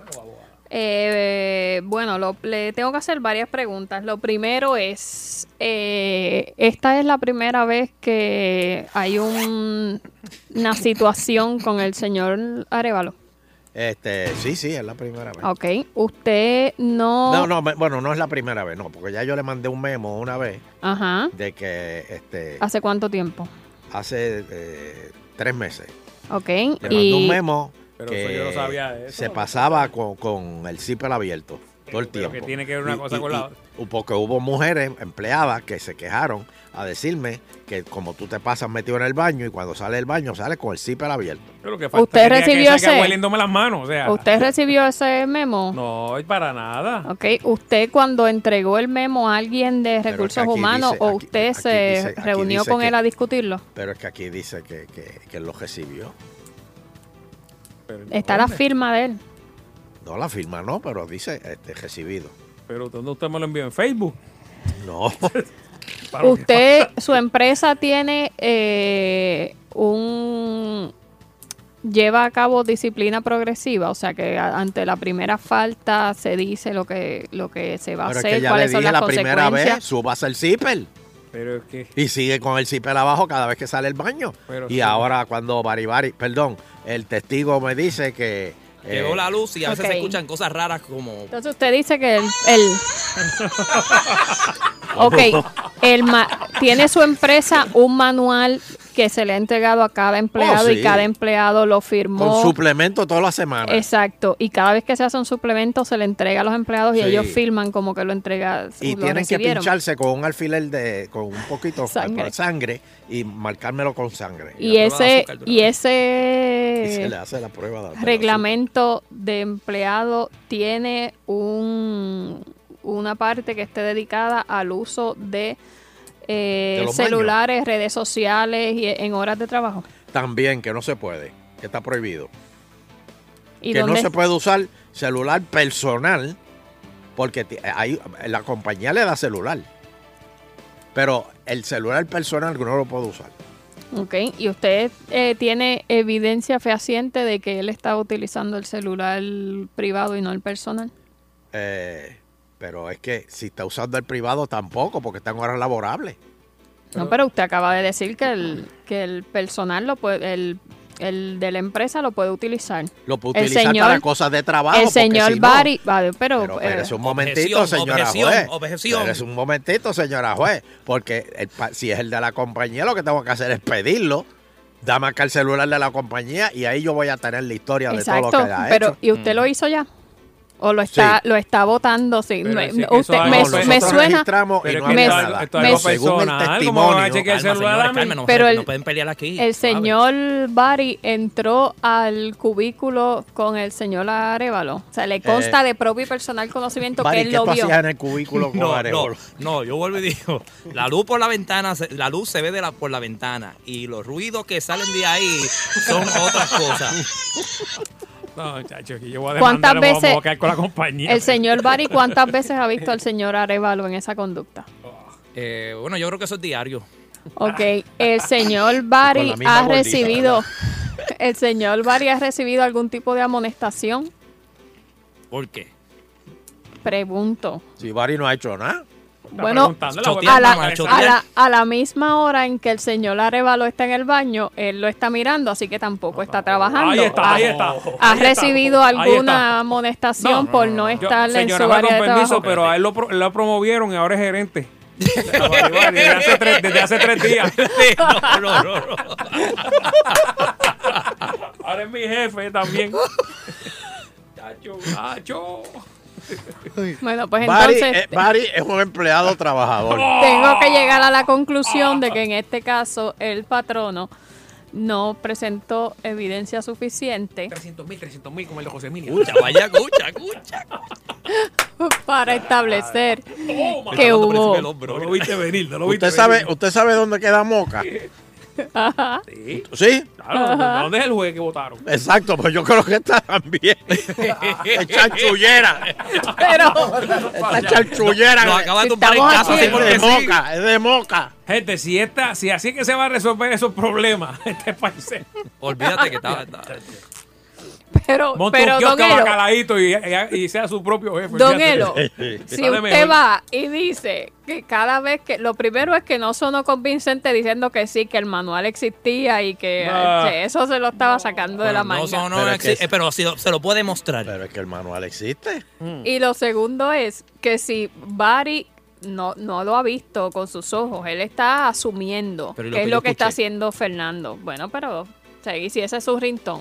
Eh, bueno, lo- le tengo que hacer varias preguntas. Lo primero es, eh, esta es la primera vez que hay un- una situación con el señor Arevalo. Este, sí, sí, es la primera vez. Ok, usted no... No, no, bueno, no es la primera vez, no, porque ya yo le mandé un memo una vez Ajá. de que este ¿Hace cuánto tiempo? hace eh, tres meses Ok, le mandé un memo Pero que eso yo no sabía de eso. se pasaba con, con el zipper abierto todo el Pero tiempo. que tiene que ver una Y- cosa y- con la y- Porque hubo mujeres empleadas que se quejaron a decirme que como tú te pasas metido en el baño y cuando sale del baño sales con el zipper abierto. Pero que falta ¿Usted recibió ese? las manos, o sea. ¿Usted recibió ese memo? No, para nada. Ok, ¿usted cuando entregó el memo a alguien de recursos humanos dice- o aquí- usted aquí se dice- reunió con que- él a discutirlo? Pero es que aquí dice que, que, que él lo recibió. Pero, Está la firma de él. No la firma, no, pero dice este, recibido. Pero ¿dónde usted me lo envió? ¿En Facebook? No. [laughs] Usted, su empresa tiene eh, un lleva a cabo disciplina progresiva, o sea que ante la primera falta se dice lo que lo que se va a Pero es hacer, que ya le cuáles son dije las la primera consecuencias. vez, subas el zipper. Pero es que. Y sigue con el zipper abajo cada vez que sale el baño. Pero y sí. ahora cuando Baribari, perdón, el testigo me dice que... eh, Llegó la luz y a veces se escuchan cosas raras como... Entonces usted dice que el, el [laughs] Ok, el ma- tiene su empresa un manual que se le ha entregado a cada empleado Oh, sí. y cada empleado lo firmó. Con suplemento todas las semanas. Exacto, y cada vez que se hace un suplemento se le entrega a los empleados y ellos firman como que lo entrega. Y lo tienen que pincharse con un alfiler de, con un poquito Sangre. de sangre y marcármelo con sangre. Y ese, y Y se ese le hace la prueba de- la reglamento de empleado tiene un, una parte que esté dedicada al uso de, eh, celulares, redes sociales y en horas de trabajo. También que no se puede, que está prohibido. ¿Y que no se puede usar celular personal porque hay, la compañía le da celular. Pero el celular personal no lo puede usar. Ok, ¿y usted eh, tiene evidencia fehaciente de que él estaba utilizando el celular privado y no el personal? Eh, pero es que si está usando el privado tampoco, porque está en horas laborables. No, pero usted acaba de decir que el, que el personal lo puede, el, el de la empresa lo puede utilizar. Lo puede El utilizar señor- para cosas de trabajo. El señor si no- Bari, vale, pero, Pero eh, espérese un momentito, Objeción, señora objeción, juez. objeción. Espérese un momentito, señora juez. Porque el pa- si es el de la compañía, lo que tengo que hacer es pedirlo. Dame acá el celular de la compañía y ahí yo voy a tener la historia de todo lo exacto, que pero hecho. ¿y usted lo hizo ya? ¿O lo está, Sí. lo está votando? Sí. Pero Me, usted, me, algo me personal. suena... Pero no me- el personal. ¿Cómo van a testimonio, chequear el Calma, celular señores, a mí? calma, no, Pero se- el- no pueden pelear aquí. El señor Bari entró al cubículo con el señor Arevalo. O sea, le consta Eh, de propio y personal conocimiento que él ¿qué lo tú vio. hacías en el cubículo [laughs] con No, no, Arevalo? no, yo vuelvo y digo, la luz por la ventana, se- la luz se ve de la, por la ventana y los ruidos que salen de ahí son otras cosas. No, muchachos, que yo voy a ¿Cuántas veces voy a con la compañía. el señor Bari cuántas veces ha visto al señor Arevalo en esa conducta? Eh, bueno, yo creo que eso es diario. Ok, el señor Bari ha gordita, recibido, [laughs] el señor Bari ha recibido algún tipo de amonestación. ¿Por qué? Pregunto. Si Bari no ha hecho nada. Bueno, a la, macho, a, la, a la misma hora en que el señor Arevalo está en el baño, él lo está mirando, así que tampoco está trabajando. Ahí está, ha, ahí está. ¿Ha ahí está. recibido alguna amonestación por no Yo- estar en señora, su va área con de permiso, trabajo? pero a él lo, pro- lo promovieron y ahora es gerente. desde, hace tres, desde hace tres días. [laughs] no, no, no, no. Ahora es mi jefe también. Chacho, chacho. Bueno, pues entonces eh, Bari es un empleado trabajador. [laughs] tengo que llegar a la conclusión de que en este caso el patrono no presentó evidencia suficiente 300 mil, 300 mil como el de José Emilio. Escucha, vaya, escucha, escucha. [laughs] para establecer que hubo hombro. No lo viste venir, no lo viste ¿Usted sabe, venir. ¿Usted sabe dónde queda Moca? Ajá. Sí, ¿Sí? claro. ¿Dónde es el juez que votaron? Exacto, pues yo creo que está también. [laughs] es chanchullera. pero [laughs] Esta chanchullera. Nos acaban de tumbar casa aquí- así es porque de sí. Moca, es de Moca. Gente, si esta, si así es que se va a resolver esos problemas, [laughs] este país Olvídate que estaba... [laughs] pero, monta pero un don Elo, y, y- y sea su propio jefe. Don. Elo, [laughs] si usted mejor. va y dice que cada vez que lo primero es que no sonó convincente diciendo que sí, que el manual existía y que, Ah. que eso se lo estaba sacando de la manga. no, no, Pero es que- eh, pero si lo- se lo puede mostrar. Pero es que el manual existe. Y lo segundo es que si Bari no, no lo ha visto con sus ojos, él está asumiendo Pero ¿y lo que que es lo que está haciendo Fernando. Bueno, pero seguí, si ese es su rintón.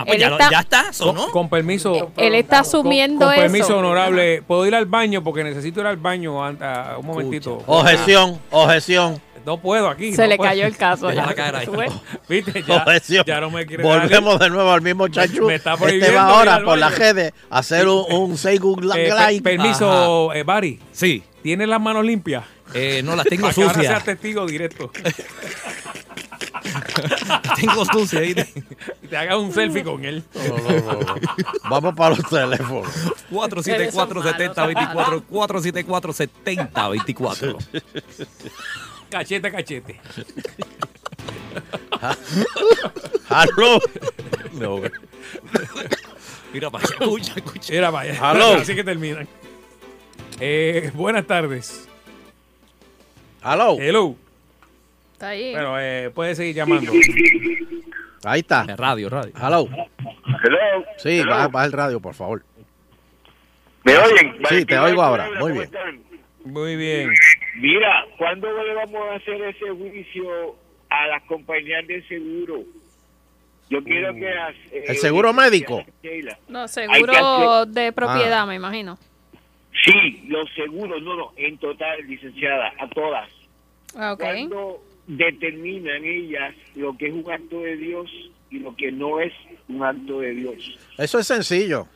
Ah, pues ya, lo- está- ya Con, sonó. con permiso. Él está asumiendo con, con permiso, eso. honorable. ¿Puedo ir al baño? Porque necesito ir al baño a- un momentito. Objeción, objeción, No puedo aquí. Se no le puedo. cayó el caso. Ya. [laughs] ¿Viste? Ya, objeción. ya no me quiere Volvemos de nuevo al mismo chanchu. me está Este prohibiendo va ahora por la redes a hacer un, un say [laughs] good Eh, permiso, eh, Bari. Sí. ¿Tienes las manos limpias? Eh, no, las tengo Para que ahora sucias. seas testigo directo. [laughs] tengo sucias. ahí. Te hagas un selfie con él. No, no, no, no. Vamos para los teléfonos. 474-7024. 474-7024. [laughs] Cachete, cachete. Aló. No, güey. Mira para allá, escucha, escucha. Era para allá. Aló. Así que terminan. Eh, buenas tardes. Hello. Hello. Está ahí. Bueno, eh, puede seguir llamando. Ahí está. Radio, radio. Hello. Hello. Sí, Hello. baja, baja el radio, por favor. ¿Me oyen? Sí, te oigo ahora. Muy bien. Muy bien. Mira, ¿cuándo le vamos a hacer ese juicio a las compañías de seguro? Yo quiero que... las, eh, ¿El seguro médico? No, que seguro hacer- de propiedad, me imagino. Sí, los seguros, no, no, en total, licenciada, a todas. Ah, ok. ¿Cuándo determinan ellas lo que es un acto de Dios y lo que no es un acto de Dios? Eso es sencillo.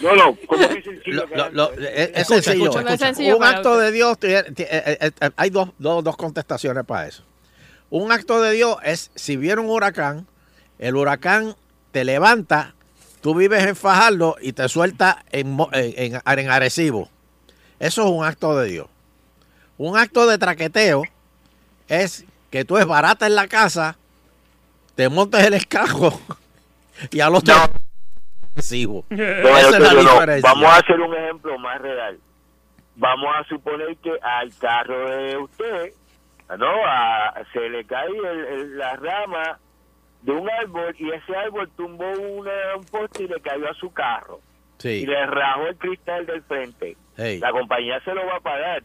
No, no, ¿cómo que es sencillo? Lo- lo- lo- es, es Escucha, sencillo. escucha, No es sencillo un acto usted. de Dios, eh, eh, eh, hay dos, dos, dos contestaciones para eso. Un acto de Dios es si viene un huracán, el huracán te levanta, tú vives en Fajardo y te suelta en, Mo- en, en- en Arecibo. Eso es un acto de Dios. Un acto de traqueteo es que tú es barata en la casa, te montes en el carro [laughs] y al otro Arecibo. No, Esa es la no. Vamos a hacer un ejemplo más real. Vamos a suponer que al carro de usted, no, a- se le cae el- el- la rama de un árbol y ese árbol tumbó una- un poste y le cayó a su carro y le rajó el cristal del frente. Hey. La compañía se lo va a pagar.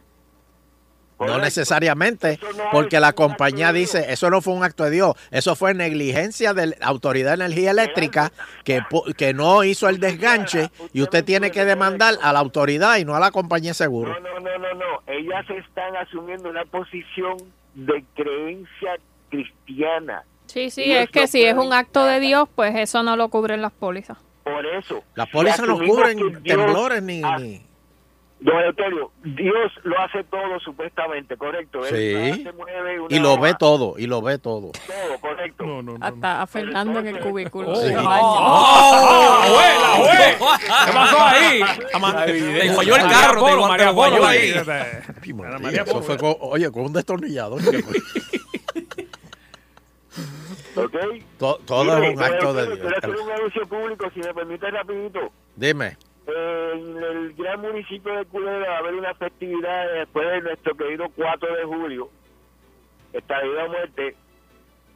No necesariamente, no porque la compañía dice, eso no fue un acto de Dios, eso fue negligencia de la Autoridad de Energía Eléctrica que, que no hizo el desganche y usted tiene que demandar a la autoridad y no a la compañía de seguro. No, no, no, no, no. Ellas están asumiendo una posición de creencia cristiana. Sí, sí, es que si es un acto de Dios, pues eso no lo cubren las pólizas. Por eso. Las pólizas no cubren temblores ni- Don Euterio, Dios lo hace todo supuestamente, correcto. Él Sí. se mueve una Y lo ve todo, y lo ve todo. todo, correcto. No, no, no. Hasta a Fernando en el cubículo. Oh. Sí. ¡Oh! ¡La juez, la juez! ¿Qué pasó ahí? Te guayó el carro, Polo, María Polo ahí. Eso fue con- oye, con un destornillador. ¿Ok? To- todo es un acto de Dios. Quiero hacer un anuncio público, si me permite rapidito. Dime. En el gran municipio de Culebra va a haber una festividad después de nuestro querido 4 de julio, Estadía Muerte,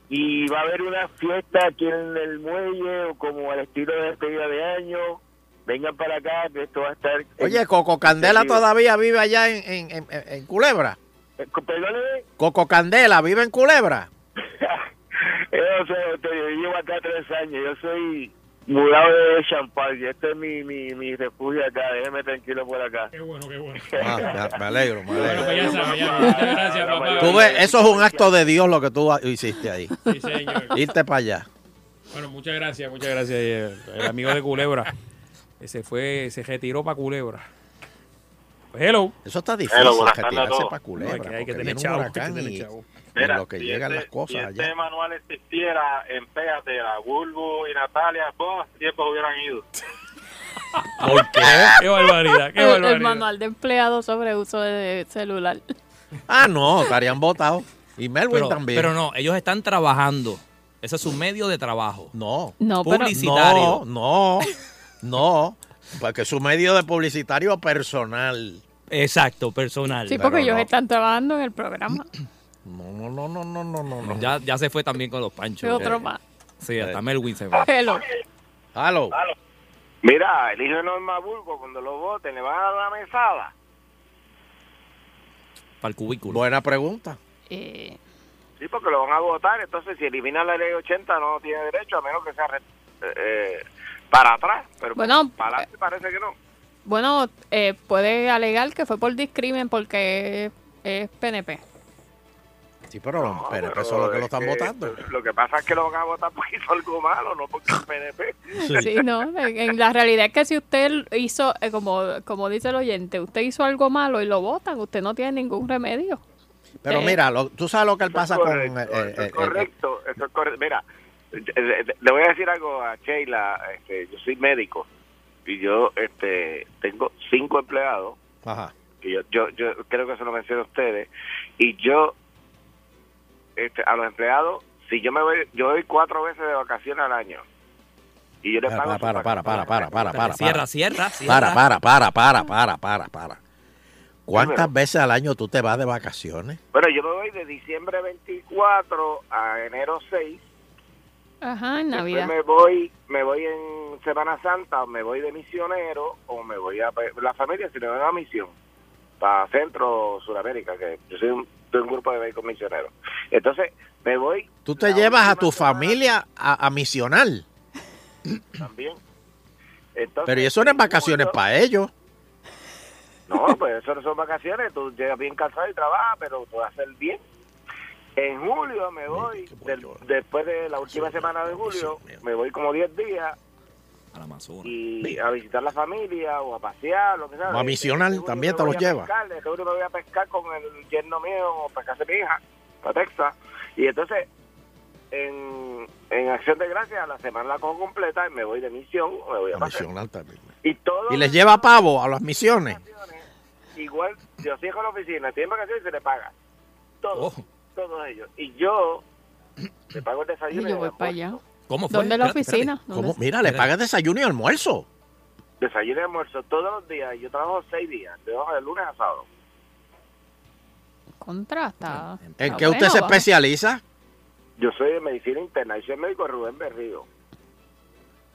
y va a haber una fiesta aquí en el muelle, o como al estilo de despedida de año. Vengan para acá, que esto va a estar... Oye, Coco Candela todavía vive allá en, en, en- en Culebra. Eh, Perdóneme, Coco Candela vive en Culebra. [laughs] yo usted, yo llevo acá tres años, yo soy mudado de Champagne, este es mi, mi, mi refugio acá, déjeme tranquilo por acá. Qué bueno, qué bueno. Ah, me- [laughs] alegro, me alegro. Pues ya sabe, ya. Muchas gracias, papá. Tú ves, eso es un acto de Dios lo que tú hiciste ahí. Sí, señor. Irte para allá. Bueno, muchas gracias, muchas gracias. El, el amigo de Culebra. Se fue, se retiró para Culebra. Pues hello. Eso está difícil, Hello, buenas tardes a retirarse todos. para Culebra. No, hay que- hay que tener chavo, hay que tener chavo. Mira, lo que si llegan este- las cosas si allá. este manual existiera en Pégatela, Bulbo y Natalia, vos tiempos hubieran ido. [laughs] ¿Por qué? Qué barbaridad, qué El, el barbaridad. manual de empleado sobre uso de celular. Ah, no, estarían votados. Y Melvin Pero, también. pero no, ellos están trabajando. Ese es su medio de trabajo. No. No, pero Publicitario. No, no, no. Porque es su medio de publicitario personal. Exacto, personal. sí, porque pero ellos no. están trabajando en el programa. No, no, no, no, no, no, no. no. Ya, ya se fue también con los panchos. Otro más. Sí, hasta Melwin se fue. Hello. Halo. Mira, el hijo de Norma Bulbo, cuando lo voten, le van a dar una mesada. Para el cubículo. Buena pregunta. Eh, Sí, porque lo van a votar. Entonces, si eliminan la ley 80, no tiene derecho, a menos que sea re- eh, para atrás. Pero Bueno, para adelante parece que no. bueno, eh, puede alegar que fue por discrimen porque es PNP. Sí, pero los No, PNP pero son los que lo es están que votando. Lo que pasa es que lo van a votar porque hizo algo malo, no porque es PNP. Sí, no, en, en la realidad es que si usted hizo, eh, como, como dice el oyente, usted hizo algo malo y lo votan, usted no tiene ningún remedio. Pero Eh, mira, lo- tú sabes lo que pasa es con... correcto, eh, eh, eso es eh, correcto, eso es correcto. Mira, le voy a decir algo a Sheila. Este, yo soy médico y yo este, tengo cinco empleados. Ajá. que yo, yo, yo creo que se lo mencioné a ustedes. Y yo, este, a los empleados, si yo me voy, yo voy cuatro veces de vacaciones al año. Y yo le Para, pago para, para, para, para, para, para, Cierra, para. cierra, cierra. Para, para, para, para, para, para, para. ¿Cuántas veces al año tú te vas de vacaciones? Bueno, yo me voy de diciembre 24 a enero 6. Ajá, en Navidad. me voy, me voy en Semana Santa, o me voy de misionero, o me voy a la familia si me van a misión para Centro Sudamérica, que yo soy un, de un grupo de médicos misioneros. Entonces, me voy Tú te llevas a tu familia a, a misionar. también. Entonces, Pero y eso no es vacaciones para ellos. No, pues eso no son vacaciones, tú llegas bien cansado y trabajas, pero tú vas a hacer bien. En julio me voy, del- después de la última semana de julio, me voy como 10 días Al Amazonas. y a visitar la familia o a pasear, lo que sea. O a misionar, De julio también te los lleva. pescar, de me voy a pescar con el yerno mío o pescarse mi hija, para Texas. Y entonces, en, en Acción de Gracias, la semana la cojo completa y me voy de misión o me voy a A pasear. misionar también. Y todo Y les lleva pavo a las misiones. igual, yo sigo en la oficina, tiene vacaciones y se le paga. Todos, Oh. todos ellos. Y yo le pago el desayuno. y Yo voy para allá. ¿Cómo fue? ¿Dónde es la Espérate, oficina? espérate. ¿Dónde ¿Cómo? Mira, le pagas desayuno y almuerzo. Desayuno y almuerzo todos los días. y Yo trabajo seis días, de de lunes a sábado. Contrata. ¿En qué usted se especializa? Yo soy de medicina interna y soy médico de Rubén Berrío.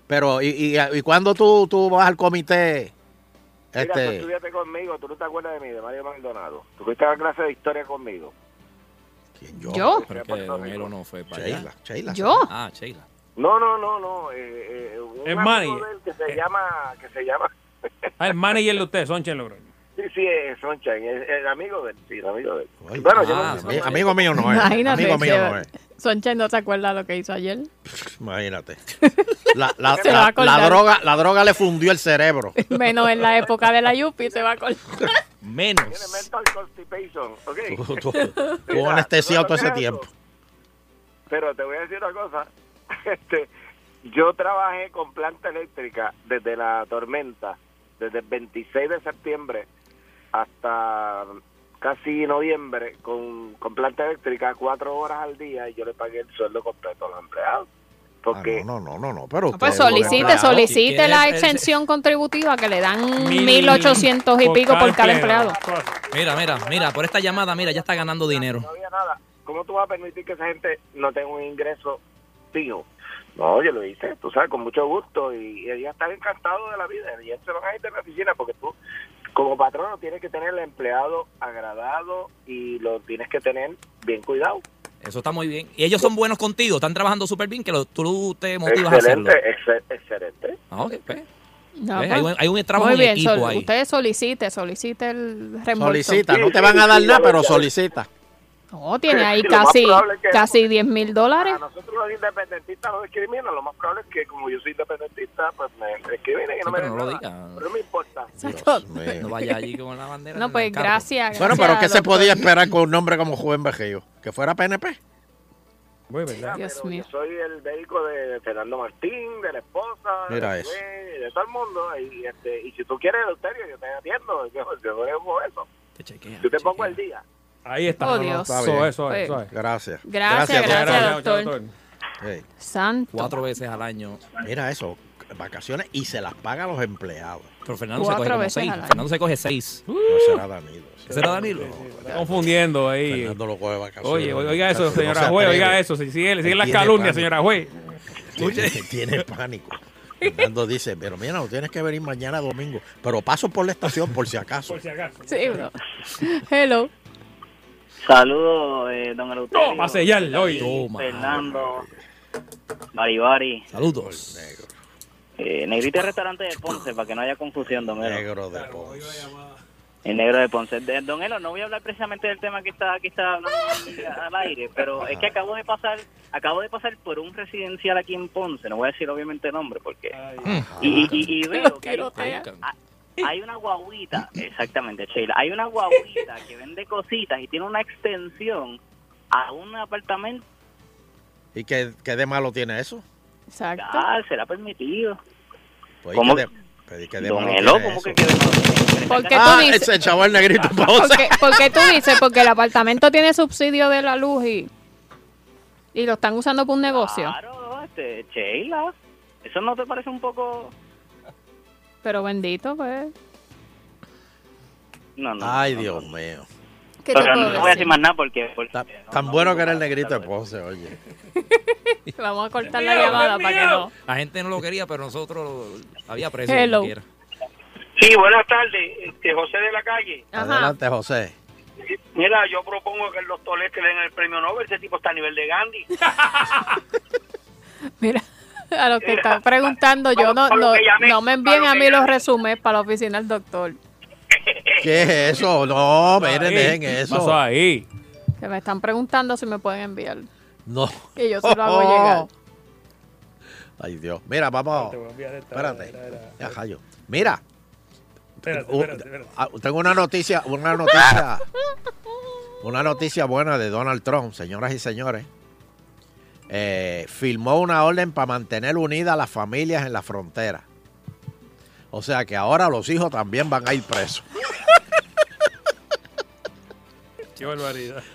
Pero, ¿y, y, y cuándo tú, tú vas al comité? Mira, tú Este, estudiaste conmigo, tú no te acuerdas de mí, de Mario Maldonado. Tú fuiste a la clase de historia conmigo. ¿Yo? Pero que Don Elo no fue para Sheila, allá. Sheila. ¿Yo? Ah, Sheila. No, no, no, no. Eh, eh, un amigo Manny. de él que se llama, que se llama, [laughs] Ah, el manager de usted, Sonchen Logroño. sí, sí, es es el amigo de él, sí, el amigo de él. Ay, bueno, yo ah, no- ami- amigo mío no es. Imagínate. Amigo mío no es. Sonchen no se acuerda lo que hizo ayer. [laughs] Imagínate. [laughs] La, la- Se va a la- acordar. la droga, la droga le fundió el cerebro. Menos en la época de la Yupi se va a acordar. Menos. Tiene mental constipation, ¿ok? Mira, anestesiado todo ¿tú ese tiempo. Pero te voy a decir una cosa. Este, yo trabajé con planta eléctrica desde la tormenta, desde el 26 de septiembre hasta casi noviembre con, con planta eléctrica cuatro horas al día y yo le pagué el sueldo completo a los empleados. Porque Ah, no, no, no, no, pero Pues usted- solicite, solicite ¿Quién la exención contributiva que le dan Mil 1.800 y pico por cada empleado. Mira, mira, mira, por esta llamada, mira, ya está ganando dinero. no había nada. ¿Cómo tú vas a permitir que esa gente no tenga un ingreso fijo? No, yo lo hice, tú sabes, con mucho gusto y, y ellos están encantados de la vida y ellos se van a ir de la oficina porque tú, como patrono, tienes que tener al empleado agradado y lo tienes que tener bien cuidado. Eso está muy bien. Y ellos son buenos contigo, están trabajando súper bien, que lo- tú te motivas a hacerlo. Excelente, ex- excelente. Ah, ok, pues. No, ¿Ves? pues, Hay un- hay un trabajo Muy en bien, equipo sol- ahí. usted solicite, solicite el reembolso. Solicita, no te van a dar nada, pero solicita. No, tiene ahí casi, que- casi 10 mil dólares. A nosotros los independentistas nos discriminan, lo más probable es que como yo soy independentista, pues me discriminen y no Sí, me pero no lo diga. Pero no me importa. No vaya allí con la bandera. No, pues carro. gracias. Bueno, gracias, pero ¿qué se doctor. podía esperar con un nombre como Juven Vejeyo? ¿Que fuera PNP? Muy verdad. Dios Pero mío. Yo soy el médico de Fernando Martín, de la esposa, Mira de, eso. De todo el mundo. Y, este, y si tú quieres, Euterio, yo te atiendo. Yo, yo dejo eso. Te chequea, Yo te pongo chequea. el día. Ahí está. Oh, no, no, Dios. Está Eso bien. eso es, eso es. Gracias. Gracias, gracias, doctor. Hey, Santo. Cuatro veces al año. mira eso, vacaciones y se las pagan los empleados. Pero Fernando Cuatro se coge como seis. Fernando se coge seis. No será Danilo. ¿Ese era Danilo? Está confundiendo ahí. Fernando lo coge vacaciones. Oye, oiga eso, No se señora juez, atreve. oiga eso. Si sigue, sigue las calumnias, pánico. señora juez. Tiene, [laughs] tiene pánico. Fernando dice, pero mira, no tienes que venir mañana domingo. Pero paso por la estación por si acaso. Por si acaso. Sí, bro. Hello. Saludos, eh, don Eleuterio. Toma, sellar, oye. Toma. Fernando, Baribari, Saludos. eh, Negrita Restaurante de Ponce, para que no haya confusión, don Elo. Negro de Ponce. El negro de Ponce. De- don Elo, no voy a hablar precisamente del tema que está, que está hablando al aire, pero es que acabo de pasar acabo de pasar por un residencial aquí en Ponce, no voy a decir obviamente el nombre, porque... Y, y- y- y veo que hay, Tirotea. hay- hay una guaguita, [laughs] exactamente, Sheila, hay una guaguita que vende cositas y tiene una extensión a un apartamento. ¿Y qué, qué de malo tiene eso? Exacto. Ah, será permitido. Pues, ¿Cómo? ¿qué de, ¿qué de Don malo Elo, tiene ¿cómo eso? que qué de malo tiene? ¿Por qué Ah, tú dices? ese chaval negrito. Porque, porque tú [laughs] dices, porque el apartamento tiene subsidio de la luz y, y lo están usando para un negocio. Claro, este, Sheila. ¿Eso no te parece un poco...? Pero bendito, pues. No, no. Ay, no, Dios mío. ¿Qué te Pero puedo no voy a decir más nada porque... porque Tan bueno que era el negrito de Ponce, oye. [laughs] Vamos a cortar la llamada para que no. La gente no lo quería, pero nosotros había precio. Hello. Sí, buenas tardes, este, José de la calle. Adelante, José. Mira, yo propongo que el doctor este le den el premio Nobel, ese tipo está a nivel de Gandhi. [laughs] Mira, a lo que están preguntando, yo no, no, no me envíen a mí los resúmenes para la oficina del doctor. ¿Qué es eso? No, miren, dejen ¿Qué eso. pasó ahí? Que me están preguntando si me pueden enviar. No. Y yo se lo hago [laughs] llegar. Ay, Dios. Mira, vamos. Te voy a enviar esta- Espérate. era- era- Ya, Jayo. Mira. Espérate, espérate, espérate. ah, Tengo una noticia, una noticia, [laughs] una noticia buena de Donald Trump, señoras y señores. Eh, firmó una orden para mantener unidas las familias en la frontera. O sea que ahora los hijos también van a ir presos. [laughs] Qué barbaridad. [laughs]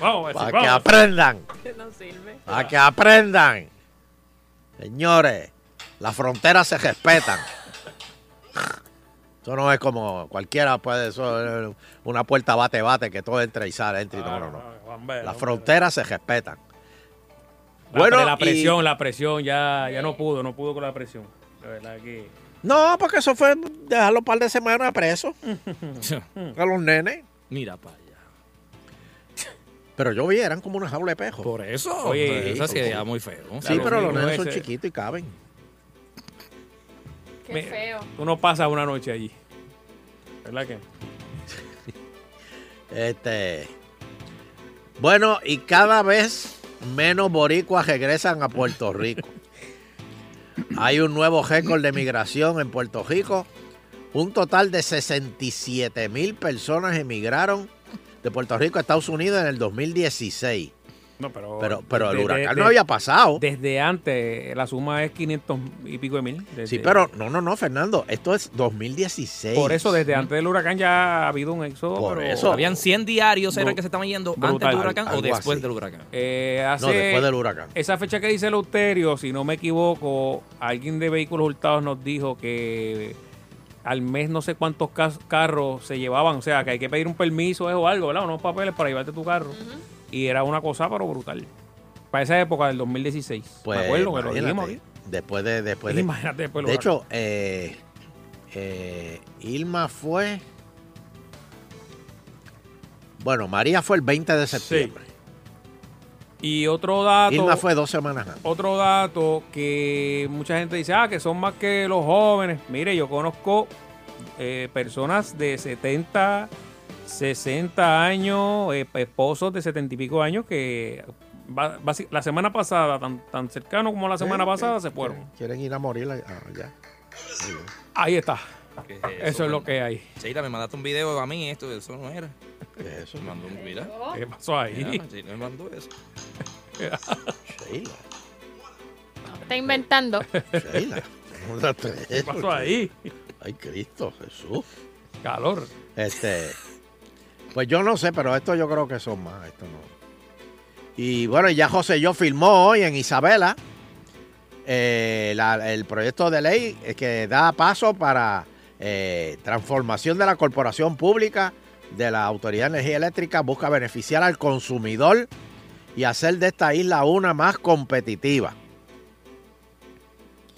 Vamos, Para que aprendan. No sirve. Para que aprendan. Señores, las fronteras se respetan. [laughs] Eso no es como cualquiera puede, eso es una puerta bate bate que todo entra y sale, entra y no, no, no. Las fronteras se respetan. La, Bueno, la y- presión, la presión, ya, ya no pudo, no pudo con la presión. De verdad que. No, porque eso fue dejarlo un par de semanas presos [laughs] a los nenes. Mira para allá. Pero yo vi, eran como una jaula de pejo. Por eso. Oye, eso sí, muy feo. Sí, Claro, pero los nenes son chiquitos y caben. Qué Me- feo. Tú no pasas una noche allí. ¿Verdad que? [laughs] Este. Bueno, y cada vez menos boricuas regresan a Puerto Rico. [laughs] Hay un nuevo récord de migración en Puerto Rico. Un total de 67 mil personas emigraron de Puerto Rico a Estados Unidos en el 2016. No, pero. Pero, pero el de- huracán de- no había pasado. Desde antes, la suma es 500 y pico de mil. Desde- Sí, pero no, no, no, Fernando. Esto es 2016. Por eso, desde antes del huracán ya ha habido un éxodo. Por pero- eso. Habían 100 diarios, ¿era que se estaban yendo brutal. antes del huracán o después así. del huracán? Eh, hace, No, después del huracán. Esa fecha que dice Eleuterio, si no me equivoco, alguien de vehículos hurtados nos dijo que al mes no sé cuántos carros se llevaban, o sea, que hay que pedir un permiso o algo, ¿verdad? Unos papeles para llevarte tu carro. Y era una cosa, pero brutal. Para esa época del 2016. Pues, me acuerdo que lo dijimos imagínate, aquí. Después de. Después de, Imagínate después de huracán. hecho, eh, eh, Ilma fue. Bueno, María fue el 20 de septiembre. Y otro dato. Ilma fue dos semanas antes. Otro dato que mucha gente dice, ah, que son más que los jóvenes. Mire, yo conozco eh, personas de 70, 60 años, eh, esposos de 70 y pico años que va- la semana pasada, tan, tan cercano como la semana Eh, pasada, eh, se fueron. Quieren ir a morir allá. Ahí está. ¿Qué Eso es lo que hay. Cheita, me mandaste un video a mí, esto, eso no era. ¿Qué es eso? Me mandó un mira. ¿Qué pasó ahí? Mira, Cheita me mandó eso. Sheila. Está inventando. Sheila. ¿Qué pasó ahí? Ay, Cristo, Jesús. Calor. Este, pues yo no sé, pero esto yo creo que son más, esto no. Y bueno, ya José yo filmó hoy en Isabela eh, la- el proyecto de ley eh, que da paso para eh, transformación de la corporación pública de la Autoridad de Energía Eléctrica, busca beneficiar al consumidor y hacer de esta isla una más competitiva.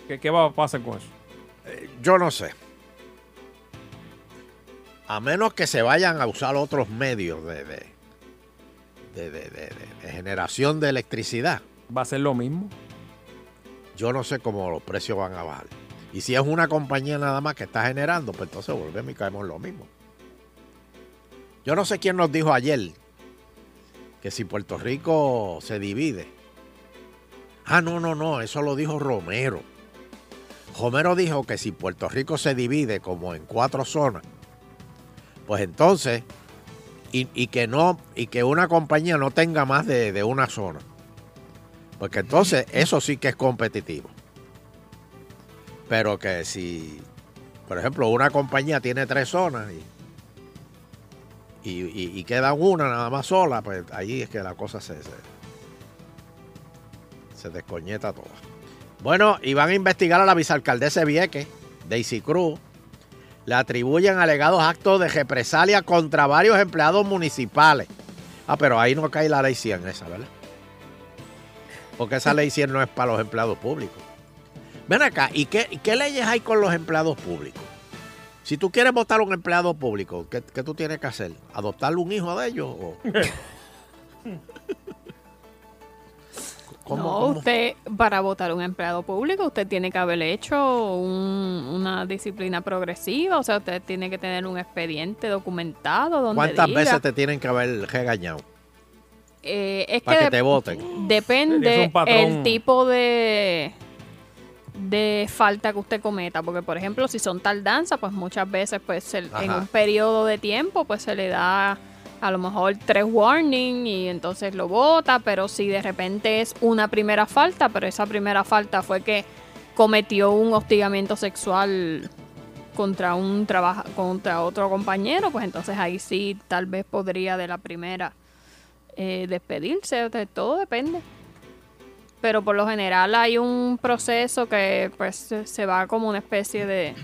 ¿Qué, qué va a pasar con eso? Yo no sé. A menos que se vayan a usar otros medios de, de, de- de- generación de electricidad. ¿Va a ser lo mismo? Yo no sé cómo los precios van a bajar. Y si es una compañía nada más que está generando, pues entonces volvemos y caemos lo mismo. Yo no sé quién nos dijo ayer que si Puerto Rico se divide. Ah, no, no, no, eso lo dijo Romero. Romero dijo que si Puerto Rico se divide como en cuatro zonas, pues entonces, y, y que no, y que una compañía no tenga más de, de una zona. Porque entonces eso sí que es competitivo. Pero que si, por ejemplo, una compañía tiene tres zonas y, y, queda una nada más sola, pues ahí es que la cosa se, se, se descoñeta todo. Bueno, y van a investigar a la vicealcaldesa de Vieques, Daisy Cruz. Le atribuyen alegados actos de represalia contra varios empleados municipales. Ah, pero ahí no cae la ley 100 esa, ¿verdad? Porque esa ley 100 no es para los empleados públicos. Ven acá, ¿y qué, qué leyes hay con los empleados públicos? Si tú quieres votar a un empleado público, ¿qué, qué tú tienes que hacer? ¿Adoptarle un hijo de ellos? o- [laughs] ¿Cómo- no, cómo? usted, para votar un empleado público, usted tiene que haber hecho un- una disciplina progresiva, o sea, usted tiene que tener un expediente documentado donde ¿Cuántas diga, veces te tienen que haber regañado eh, es para que, te voten? Depende el tipo de de falta que usted cometa, porque por ejemplo, si son tardanzas, pues muchas veces pues se- en un periodo de tiempo pues se le da a lo mejor tres warning y entonces lo vota, pero si de repente es una primera falta, pero esa primera falta fue que cometió un hostigamiento sexual contra un trabaja contra otro compañero, pues entonces ahí sí tal vez podría de la primera eh, despedirse, o sea, todo depende. Pero por lo general hay un proceso que pues se va como una especie de...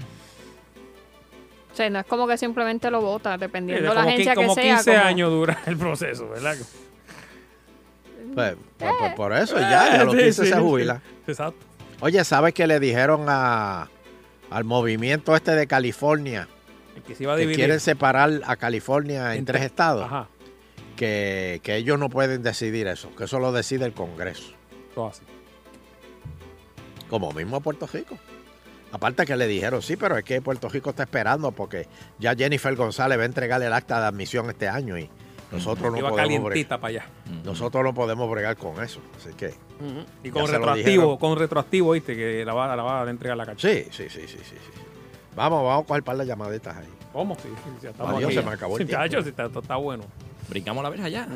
O sea, no es como que simplemente lo vota, dependiendo de la como, agencia que como sea. 15 como- años dura el proceso, ¿verdad? Pues, pues, pues, por eso ya, ya a los Eh, Sí, 15 sí, se sí. jubila. Exacto. Oye, ¿sabes qué le dijeron a, al movimiento este de California? El que se iba a Que dividir. quieren separar a California en, En tres tres- estados. Ajá. Que, que ellos no pueden decidir eso, que eso lo decide el Congreso. Todo así. Como mismo Puerto Rico. Aparte que le dijeron, sí, pero es que Puerto Rico está esperando porque ya Jennifer González va a entregar el acta de admisión este año y nosotros no Iba podemos bregar. calientita para allá. Nosotros no podemos bregar con eso. Así que. Y con retroactivo, con retroactivo, viste, que la va, la va a entregar la cacha. Sí, sí, sí, sí, sí, sí. Vamos, vamos a coger par de llamaditas ahí. ¿Cómo? Sí, sí, ya estamos Adiós, aquí. se me acabó el tiempo. sí, está, está bueno. Brincamos la verja ya.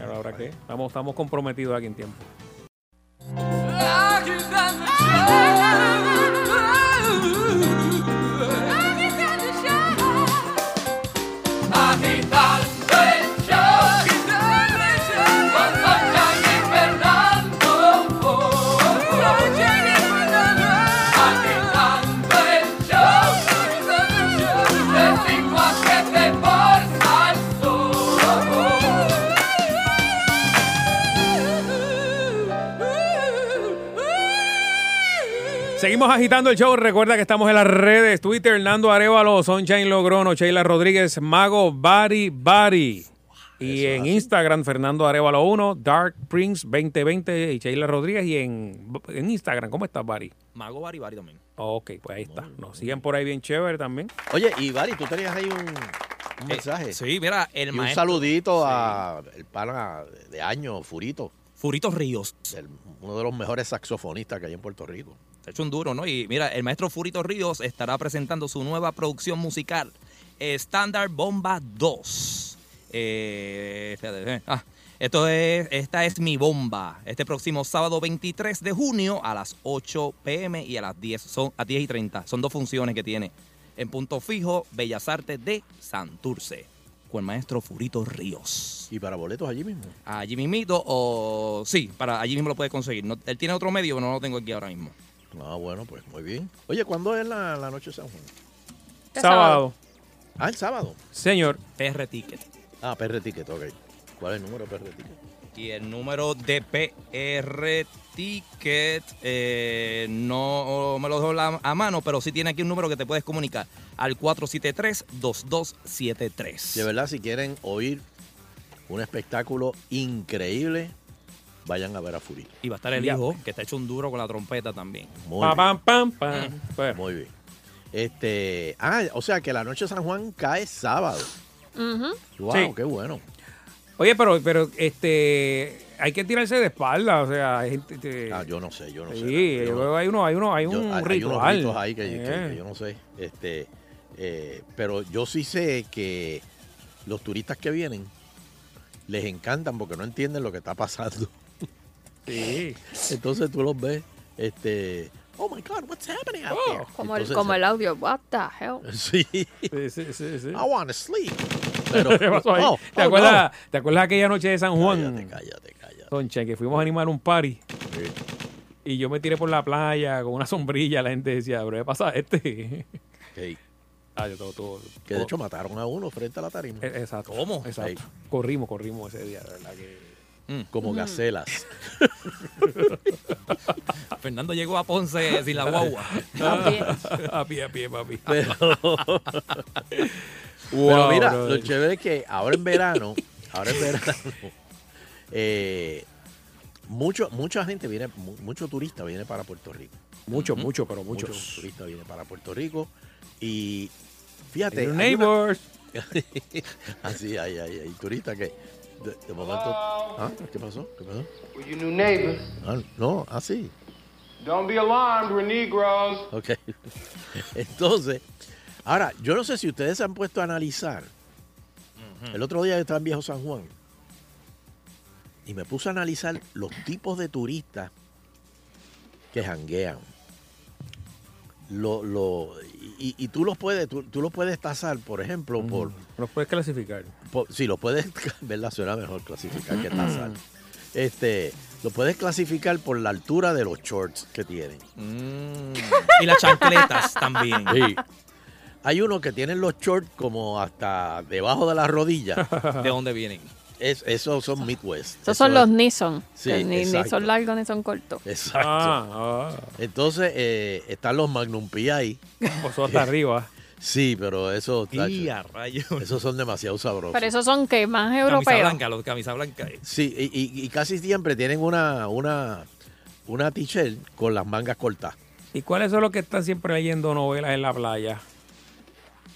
Ahora, ¿ahora qué? Estamos, estamos comprometidos aquí en tiempo. Agitando Seguimos agitando el show. Recuerda que estamos en las redes: Twitter, Hernando Arevalo, Sunshine Logrono, Sheila Rodríguez, Mago, Bari, Bari. Y en Instagram, Fernando Arevalo 1, Dark Prince 2020 y Sheila Rodríguez. Y en, en Instagram, ¿cómo estás, Bari? Mago Bari Bari también. Ok, pues ahí está. Nos siguen por ahí bien chévere también. Oye, y Bari, tú tenías ahí un, un mensaje. Eh, sí, mira, el Y un maestro- saludito a el pana de año, Furito. Furito Ríos. El- uno de los mejores saxofonistas que hay en Puerto Rico. Ha hecho un duro, ¿no? Y mira, el maestro Furito Ríos estará presentando su nueva producción musical, Standard Bomba 2. Eh, eh, ah, esto es, esta es mi bomba. Este próximo sábado 23 de junio a las 8 pm y a las 10, son, a 10 y 30. Son dos funciones que tiene. En punto fijo, Bellas Artes de Santurce. Con el maestro Furito Ríos. ¿Y para boletos allí mismo? Allí mismito o... Sí, para allí mismo lo puede conseguir. No- él tiene otro medio, pero no lo tengo aquí ahora mismo. Ah, bueno, pues muy bien. Oye, ¿cuándo es la, la noche de San Juan? Sábado. Ah, el sábado. Señor. PR Ticket. Ah, PR Ticket, ok. ¿Cuál es el número de PR Ticket? Y el número de PR Ticket eh, no me lo dejo la- a mano, pero sí tiene aquí un número que te puedes comunicar al 473-2273. De verdad, si quieren oír un espectáculo increíble, vayan a ver a Furito. Y va a estar el Ya. hijo, que está hecho un duro con la trompeta también. Muy bien. pam, pam, pam. Pues, Muy bien. Este, ah, o sea que la noche de San Juan cae sábado. Wow, Sí. qué bueno. Oye, pero, pero este hay que tirarse de espalda, o sea, hay gente que- Ah, yo no sé, yo no sé. Sí, Yo no- hay uno, hay uno, hay yo- un hay- hay ritual. unos ritos ahí que, que- Eh. que yo no sé. Este, eh, pero yo sí sé que los turistas que vienen les encantan porque no entienden lo que está pasando. Sí. [laughs] Entonces tú los ves, este, oh my God, what's happening out there? Como, el, como el audio, what the hell. [laughs] Sí. Sí, sí, sí, sí. I want to sleep. Pero, [laughs] ¿Qué pasó ahí? oh, ¿Te, oh, acuerdas, ¿Te acuerdas aquella noche de San Juan? Cállate, cállate, cállate. Sonche, que fuimos a animar un party. Y yo me tiré por la playa con una sombrilla. La gente decía, bro, ¿qué pasa este? Ah, yo todo, todo- Que de todo- hecho mataron a uno frente a la tarima. Eh, Exacto. ¿Cómo? Exacto. Corrimos, corrimos ese día, de verdad que. Como gacelas. [laughs] Fernando llegó a Ponce sin la guagua. A pie. [laughs] a pie, a pie, papi. Pero, [laughs] mira, lo chévere es que ahora en verano, ahora en verano, eh, mucho, mucha gente viene, mu- mucho turista viene para Puerto Rico. Mucho, mucho, pero muchos. Turistas vienen para Puerto Rico y fíjate. Your una- neighbors. Así, hay, hay, hay turistas que de, de momento. ¿Ah? ¿Qué pasó? ¿Qué pasó? We're your new neighbors. Ah, no, así. Don't be alarmed, we're Negroes. Ok. [laughs] Entonces, ahora, yo no sé si ustedes se han puesto a analizar. El otro día yo estaba en Viejo San Juan y me puse a analizar los tipos de turistas que janguean. Lo, lo, y, y tú los puedes, tú, tú los puedes tasar, por ejemplo, por, Los puedes clasificar. por- sí, lo puedes, [laughs] ¿verdad? Suena mejor clasificar que tasar. Este, lo puedes clasificar por la altura de los shorts que tienen. Mm. Y las chancletas [laughs] también. Sí. Hay unos que tienen los shorts como hasta debajo de la rodilla. ¿De dónde vienen? Es, esos son Midwest. Esos son los Nissan. Sí, ni, son largos ni son cortos. Exacto. Ah, ah. Entonces eh, están los Magnum PI. Pues hasta arriba. [laughs] Sí, pero esos, tacho, esos son demasiado sabrosos. Pero esos son que más Camisa europeos. blanca, los de camisa blanca. Sí, y, y- y casi siempre tienen una, una, una t-shirt con las mangas cortas. ¿Y cuáles son los que están siempre leyendo novelas en la playa?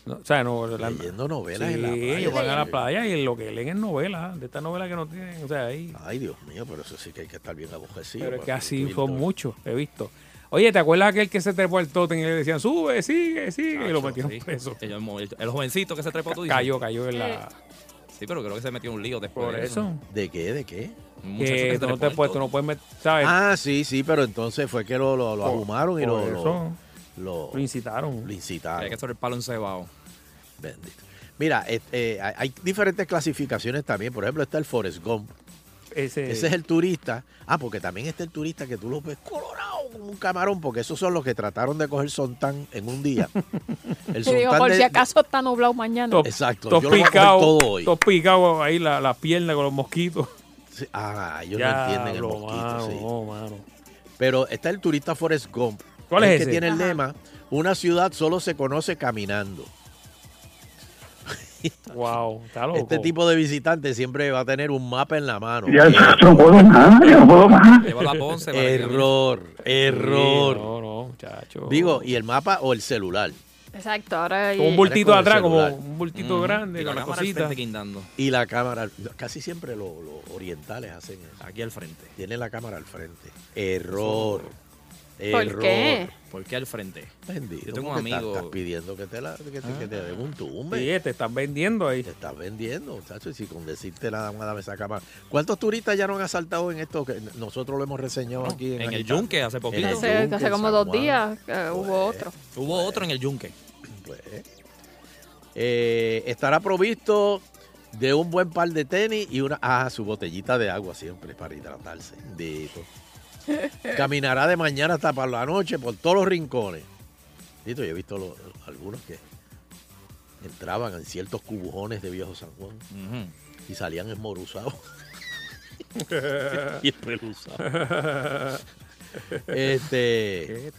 No, o sea, no, la- Leyendo novelas sí, en la playa. ellos van a la playa y lo que leen es novelas, de estas novelas que no tienen, o sea, ahí. Ay, Dios mío, pero eso sí que hay que estar bien abojecido. Pero es que así son todo. muchos, he visto. Oye, ¿te acuerdas aquel que se trepó al totem y le decían, sube, sigue, sigue? y lo metieron sí. preso. El, jovencito que se trepó, tú dices. Cayó, cayó en la... Sí, pero creo que se metió un lío después. Por de eso. ¿De qué? ¿De qué? Que Que tú no te puedes, tú no puedes meter, ¿sabes? Ah, sí, sí, pero entonces fue que lo, lo, lo Por- ahumaron y lo, eso. lo, Lo incitaron. lo incitaron. Hay que hacer el palo encebado. Bendito. Mira, eh, eh, hay- diferentes clasificaciones también. Por ejemplo, está el Forrest Gump. Ese, Ese es el turista. Ah, porque también está el turista que tú lo ves colorado como un camarón, porque esos son los que trataron de coger sontán en un día. [laughs] El digo, por de- si acaso está nublado mañana. Top- Exacto, Todos yo lo voy a todo hoy. todos picados ahí la, la pierna con los mosquitos. Sí, Ah, ellos no entienden el mosquito, mano, sí. no, mano. Pero está el turista Forrest Gump. ¿Cuál es que ese? tiene el lema, una ciudad solo se conoce caminando. [laughs] Wow, está loco. Este tipo de visitante siempre va a tener un mapa en la mano. Ya no puedo más, ya no puedo más. Que Error, error. No, no, muchacho. Digo, y el mapa o el celular. Exacto, ahora hay- un bultito atrás, como un bultito Mm, grande, y con la cosita. Y la cámara, casi siempre lo- los orientales hacen eso. Aquí al frente. Tienen la cámara al frente. Error. ¿Por Error. qué? ¿Por qué al frente? Bendito. Yo tengo ¿cómo un estás- amigo- Estás pidiendo que te, la, que te, que te den un tumbe. Sí, te están vendiendo ahí. Te estás vendiendo, muchachos. Y si con decirte nada más dame esa cámara. ¿Cuántos turistas ya no han asaltado en esto? Que nosotros lo hemos reseñado aquí en, En el? Yunque hace poquito. Hace, Yunque, hace como dos días eh, hubo otro. Hubo otro en el Yunque. Pues, eh, estará provisto de un buen par de tenis y una ah, su botellita de agua siempre para hidratarse. Dito. Caminará de mañana hasta para la noche por todos los rincones. Dito, yo he visto los- algunos que entraban en ciertos cubujones de Viejo San Juan y salían esmoruzados. [laughs] y espeluzados. Este,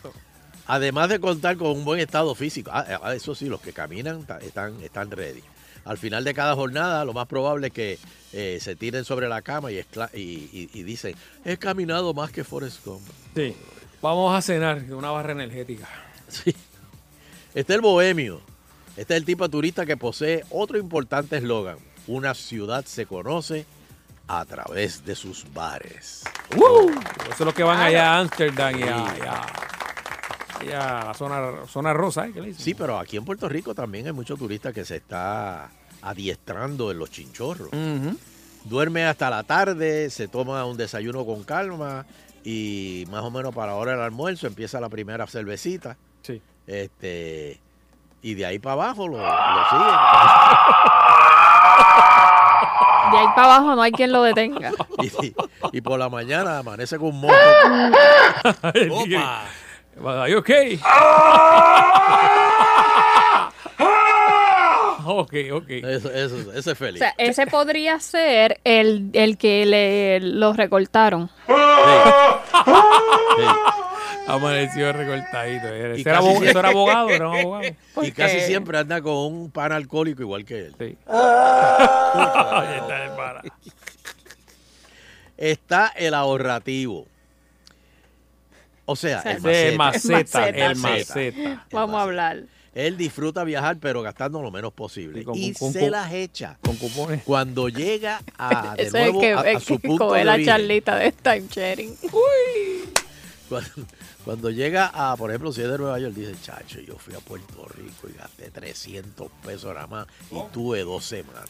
además de contar con un buen estado físico, ah, ah, eso sí, los que caminan están, están ready. Al final de cada jornada, lo más probable es que eh, se tiren sobre la cama y, escla- y, y- y dicen, he caminado más que Forrest Gump. Sí. Vamos a cenar de una barra energética. Sí. Este es el bohemio. Este es el tipo de turista que posee otro importante eslogan. Una ciudad se conoce a través de sus bares. Eso es los que van allá a Ámsterdam y a, y a- la zona, zona rosa, ¿eh? ¿Qué le dicen? Sí, pero aquí en Puerto Rico también hay muchos turistas que se está adiestrando en los chinchorros. Duerme hasta la tarde, se toma un desayuno con calma y más o menos para la hora del almuerzo empieza la primera cervecita. Sí. Este, y de ahí para abajo lo, lo siguen. [laughs] De ahí para abajo no hay quien lo detenga. [laughs] Y, y por la mañana amanece con un moco. [laughs] Opa. Are you ok? [laughs] ok, ok. Eso, eso, ese es O feliz. sea, ese podría ser el, el que le lo recortaron. Amaneció recortadito. Ese Y era casi abo- siempre- eso era abogado, era un abogado. [laughs] Y casi siempre anda con un pan alcohólico igual que él. [laughs] Ahí está el pana. Está el ahorrativo. O sea, el maceta. maceta, el maceta. Vamos a hablar. Él disfruta viajar, pero gastando lo menos posible. Y con- y con- se con- las echa. Con cupones. Cuando llega a, [laughs] de es nuevo el que, a, a el su punto de la charlita de time sharing. Cuando, cuando llega a, por ejemplo, si es de Nueva York, dice, chacho, yo fui a Puerto Rico y gasté 300 pesos nada más y tuve dos semanas.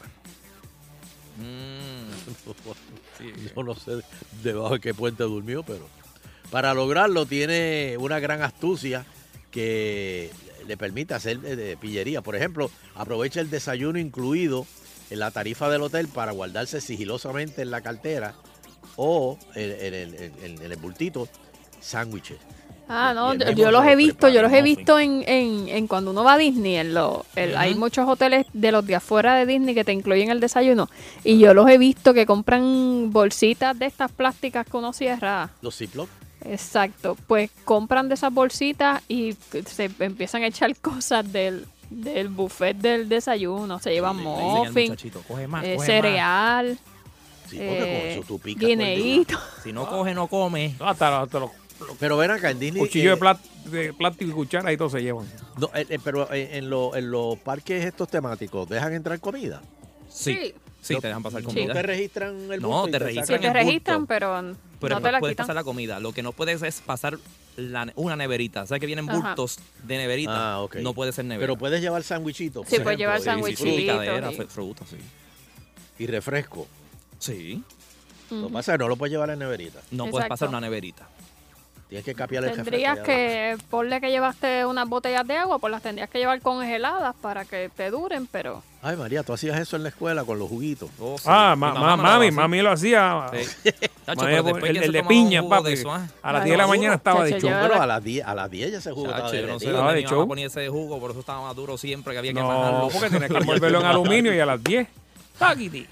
[laughs] Yo no sé debajo de qué puente durmió, pero para lograrlo tiene una gran astucia que le permite hacer eh, de pillería. Por ejemplo, aprovecha el desayuno incluido en la tarifa del hotel para guardarse sigilosamente en la cartera o en, en el- en- en el bultito sándwiches. Ah, no, yo, los he visto, yo los he visto en, en, en cuando uno va a Disney, en lo, el- hay muchos hoteles de los de afuera de Disney que te incluyen el desayuno y yo los he visto que compran bolsitas de estas plásticas que uno cierra. Los Ziploc. Exacto, pues compran de esas bolsitas y se empiezan a echar [laughs] cosas del, del buffet del desayuno, se llevan muffin, muchachito, coge más, eh, coge cereal, Sí, porque con eh, eso guineíto. Si no coge, no come. No, hasta, los- hasta los Pero ven acá, en Disney. cuchillos eh, de, plat- de plástico y cuchara y todo se llevan. no, eh, eh, pero eh, en, lo- en los parques estos temáticos, ¿dejan entrar comida? Sí. Sí, te dejan pasar ¿No comida. te registran el No, bulto y te registran te registran, pero Pero no te la puedes quitan. pasar la comida. Lo que no puedes es pasar la- una neverita. ¿Sabes que vienen Ajá. bultos de neverita? Ah, ok. No puede ser nevera. Pero puedes llevar sándwichitos. Sí, puedes llevar ejemplo, y- sándwichitos. Picadera, y- fue- fruta, sí. Y refresco. Sí. Lo pasa no lo puedes llevar en neverita. No puedes pasar una neverita. Tienes que capiar el Tendrías que, ponle que llevaste unas botellas de agua, pues las tendrías que llevar congeladas para que te duren, pero... Ay, María, tú hacías eso en la escuela con los juguitos. Ah, ma- ma- mami, mami lo hacía. Sí. Tacho, Mami, pero después el, ¿quién el se de piña, papi. de eso, ah? A las Ay, 10 de la mañana estaba de Chacho, show. yo- Pero a las 10, a las 10 ya se jugó. Chacho, yo no sé dónde de mi mamá show. ponía ese jugo, por eso estaba más duro siempre que había que No, porque tienes que envolverlo en aluminio y a las 10. Taquiti.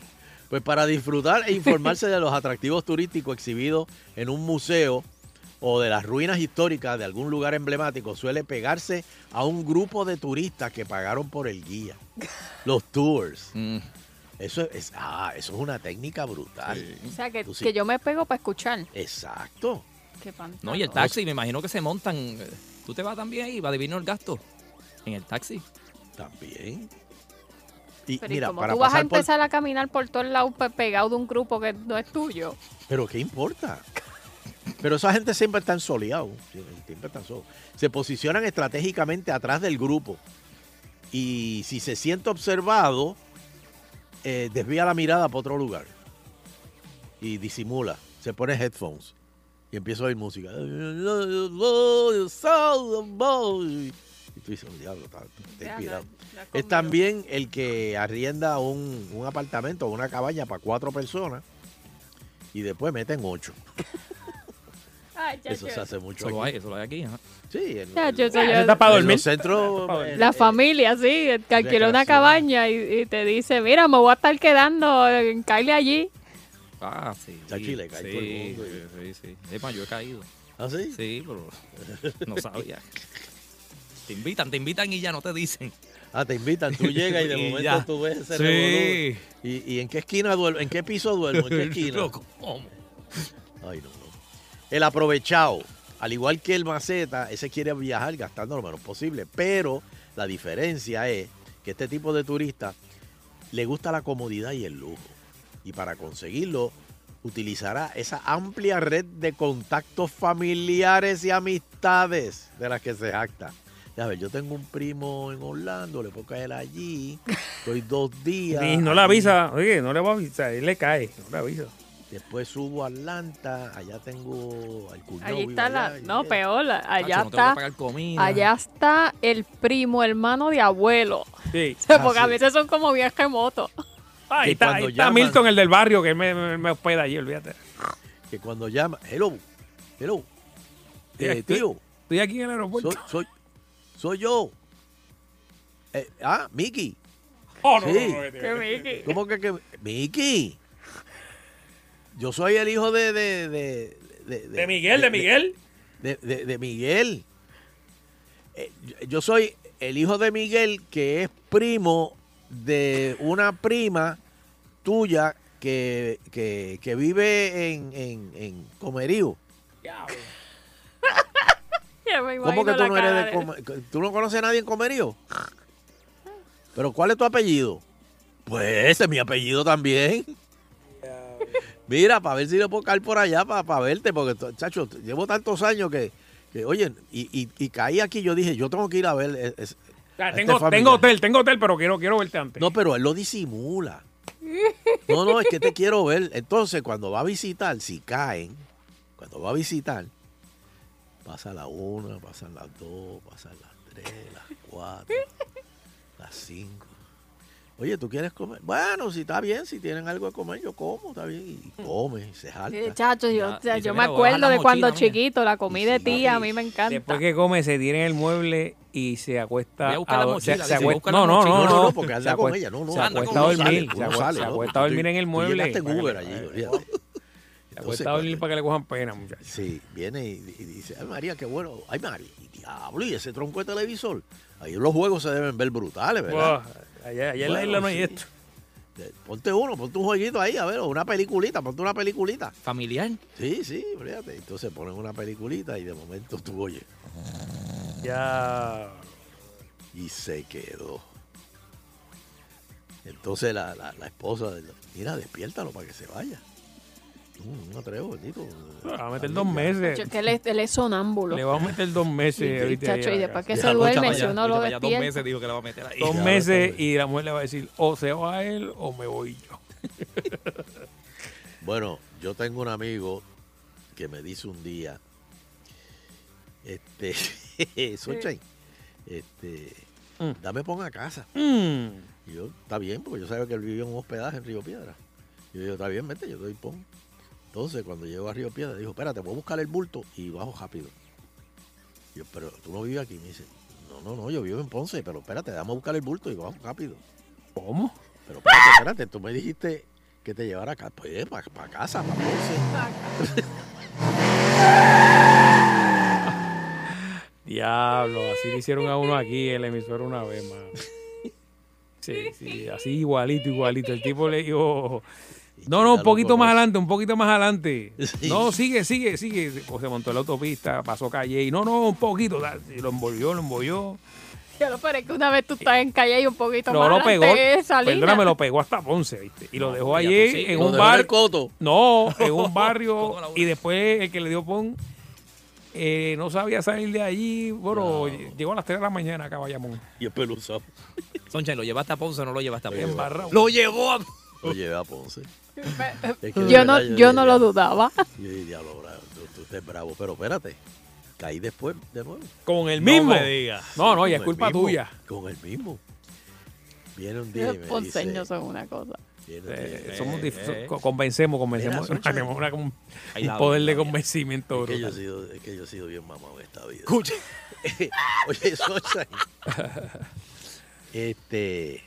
Pues para disfrutar e informarse de los atractivos turísticos exhibidos en un museo o de las ruinas históricas de algún lugar emblemático, suele pegarse a un grupo de turistas que pagaron por el guía. Los tours. Mm. Eso es, ah, eso es una técnica brutal. O sea, que, Tú sí. que yo me pego para escuchar. Exacto. Qué. No, y el taxi, me imagino que se montan. ¿Tú te vas también ahí? ¿Va divino el gasto? En el taxi. También. Y Pero ¿y mira, cómo para tú vas a por- empezar a caminar por todos lados pe- pegado de un grupo que no es tuyo? Pero ¿qué importa? Pero esa gente siempre está soleados. Siempre están solos. Se posicionan estratégicamente atrás del grupo. Y si se siente observado, eh, desvía la mirada para otro lugar. Y disimula. Se pone headphones. Y empieza a oír música. Y tú dices, "Oh, diablo, está inspirado. Es también el que arrienda un, un apartamento o una cabaña para cuatro personas y después meten ocho. [laughs] Ay, ya, Eso ya. se hace mucho Eso lo hay, eso lo hay aquí. ajá. Sí, en, Ya, yo- en- yo- en yo- Está para los dormir. centros. eh, La eh, familia, sí, que alquiló una cabaña y, y te dice, mira, me voy a estar quedando en Kylie allí. Ah, sí. Chachi, le cae sí, todo el mundo Sí, sí, sí. Es más, yo he caído. ¿Ah, sí? Sí, pero no sabía. Te invitan, te invitan y ya no te dicen. Ah, te invitan, tú llegas y de [laughs] Y momento ya. tú ves ese Sí. ¿Y, ¿Y en qué esquina duermo? ¿En qué piso duermo? ¿En qué [laughs] esquina? Loco, ¿cómo? Ay, no, no. El aprovechado, al igual que el maceta, ese quiere viajar gastando lo menos posible. Pero la diferencia es que este tipo de turista le gusta la comodidad y el lujo. Y para conseguirlo, utilizará esa amplia red de contactos familiares y amistades de las que se jacta. Ya ver, yo tengo un primo en Orlando, le puedo caer allí, estoy dos días. [laughs] Y no le avisa, oye, no le va a avisar, él le cae, no le avisa. Después subo a Atlanta, allá tengo al cuñado. Allí está la, allá, no, peor, allá no está, pagar comida. allá está el primo hermano de abuelo. Sí. O sea, Ah, porque a sí. veces son como viajes. Ah, ahí que está, ahí cuando está llaman- Milton, el del barrio, que me, me, me hospeda allí, olvídate. que cuando llama, hello, hello, eh, estoy- tío, Estoy aquí en el aeropuerto. soy, soy, soy yo. Eh, ah, Mickey. Oh, no, Sí. no, no, no, ¿Qué Mickey? ¿Cómo que, que Mickey? Yo soy el hijo de de, de, de, De Miguel, de Miguel. De, de- de Miguel. Eh, yo- soy el hijo de Miguel, que es primo de una prima tuya que, que, que vive en, en, en Comerío. [laughs] Ya me ¿Cómo que tú no eres de de- Comerío? ¿Tú no conoces a nadie en Comerío? ¿Pero cuál es tu apellido? Pues ese es mi apellido también. Mira, para ver si le puedo caer por allá para, verte, porque, chacho, llevo tantos años que, que, oye, y, y, y caí aquí, yo dije, yo tengo que ir a ver. es- es- Ya, a este tengo, tengo hotel, tengo hotel, pero quiero, quiero verte antes. No, pero él lo disimula. No, no, es que te quiero ver. Entonces, cuando va a visitar, si caen, cuando va a visitar, pasa la una, pasan las dos, pasan las tres, las cuatro, las cinco. Oye, ¿tú quieres comer? Bueno, si está bien, si tienen algo de comer, yo como, está bien. Y come, y se jalta. Sí, chacho, yo, Ya, o sea, dice, yo "Mira, me acuerdo de cuando mochila, mía". chiquito, la comida de tía, a mí me encanta. Después que come, se tira en el mueble y se acuesta. Voy a buscar la mochila, se- se acuesta- no, la no, no, No, no, porque se anda con acuesta- ella, no, no. Se acuesta a dormir, sale, se acuesta- sale, se ¿no? acuesta a dormir Tú- en el tú mueble. en que- Uber allí. Se acuesta a dormir para que le cojan pena, muchachos. Sí, viene y, y dice, ay María, qué bueno. Ay María, y diablo, y ese tronco de televisor. Ahí los juegos se deben ver brutales, ¿verdad? Allá, allá en la isla no hay sí. esto. Ponte uno, ponte un jueguito ahí, a ver, una peliculita, ponte una peliculita. ¿Familiar? Sí, sí, fíjate. Entonces ponen una peliculita y de momento tú oyes. Ya. Y se quedó. Entonces la, la, la esposa, mira, despiértalo para que se vaya. Mm, No atrevo, bendito. Le va a meter dos meses. Que él, es- él es sonámbulo. Le vamos a meter dos meses. Ahorita chacho, y la después que se duerme, si uno lo Dos despierta. meses dijo que le va a meter ahí. Dos meses y la mujer le va a decir, o se va él o me voy yo. [laughs] Bueno, yo tengo un amigo que me dice un día, este, [laughs] Sunshine, este, dame pon a casa. Mm. Y yo, está bien, porque yo sabía que él vivía en un hospedaje en Río Piedra. Y yo digo, está bien, vete, yo te doy pon. Entonces, cuando llego a Río Piedra, dijo, espérate, voy a buscar el bulto y bajo rápido. Yo, pero tú no vives aquí. Me dice, no, no, no, yo vivo en Ponce, pero espérate, dame a buscar el bulto y bajo rápido. ¿Cómo? Pero espérate, espérate, tú me dijiste que te llevara acá, pues, para casa, para Ponce. [laughs] Diablo, así le hicieron a uno aquí en la emisora una vez más. Sí, sí, así igualito, igualito. El tipo le dijo, no, no, un lo poquito más adelante, un poquito más adelante. No, sigue, sigue, sigue. Pues se montó en la autopista, pasó calle y no, no, un poquito. lo envolvió, lo envolvió. Ya lo parece que una vez tú estás en calle y un poquito No más lo pegó, es perdóname, lo pegó hasta Ponce, ¿viste? Y lo dejó ya allí sí. en Lo un dejó en bar. el coto. No, en un [laughs] barrio. y después el que le dio pon eh, no sabía salir de allí. Bueno, llegó a las 3 de la mañana acá a Bayamón. Y el peluzado. Soncha, ¿lo llevaste a Ponce o no lo llevaste a Ponce? Embarrado. Lo llevó a Lo llevé a Ponce. Es que de Yo no, verdad yo no lo dudaba. Yo dije, diablo, bravo, tú, tú estás bravo, pero espérate, caí después de nuevo. Con el No mismo. me digas. No, no, ya es culpa mismo, tuya. Con el mismo. Viene un día y Los ponceños son una cosa. viene un día y Eh, somos dice, dif- co- convencemos, convencemos. Mira, tenemos una- un un poder de convencimiento es que, yo he sido, es que yo he sido bien mamado en esta vida. Escucha. [laughs] Oye, Sunshine. [laughs] este,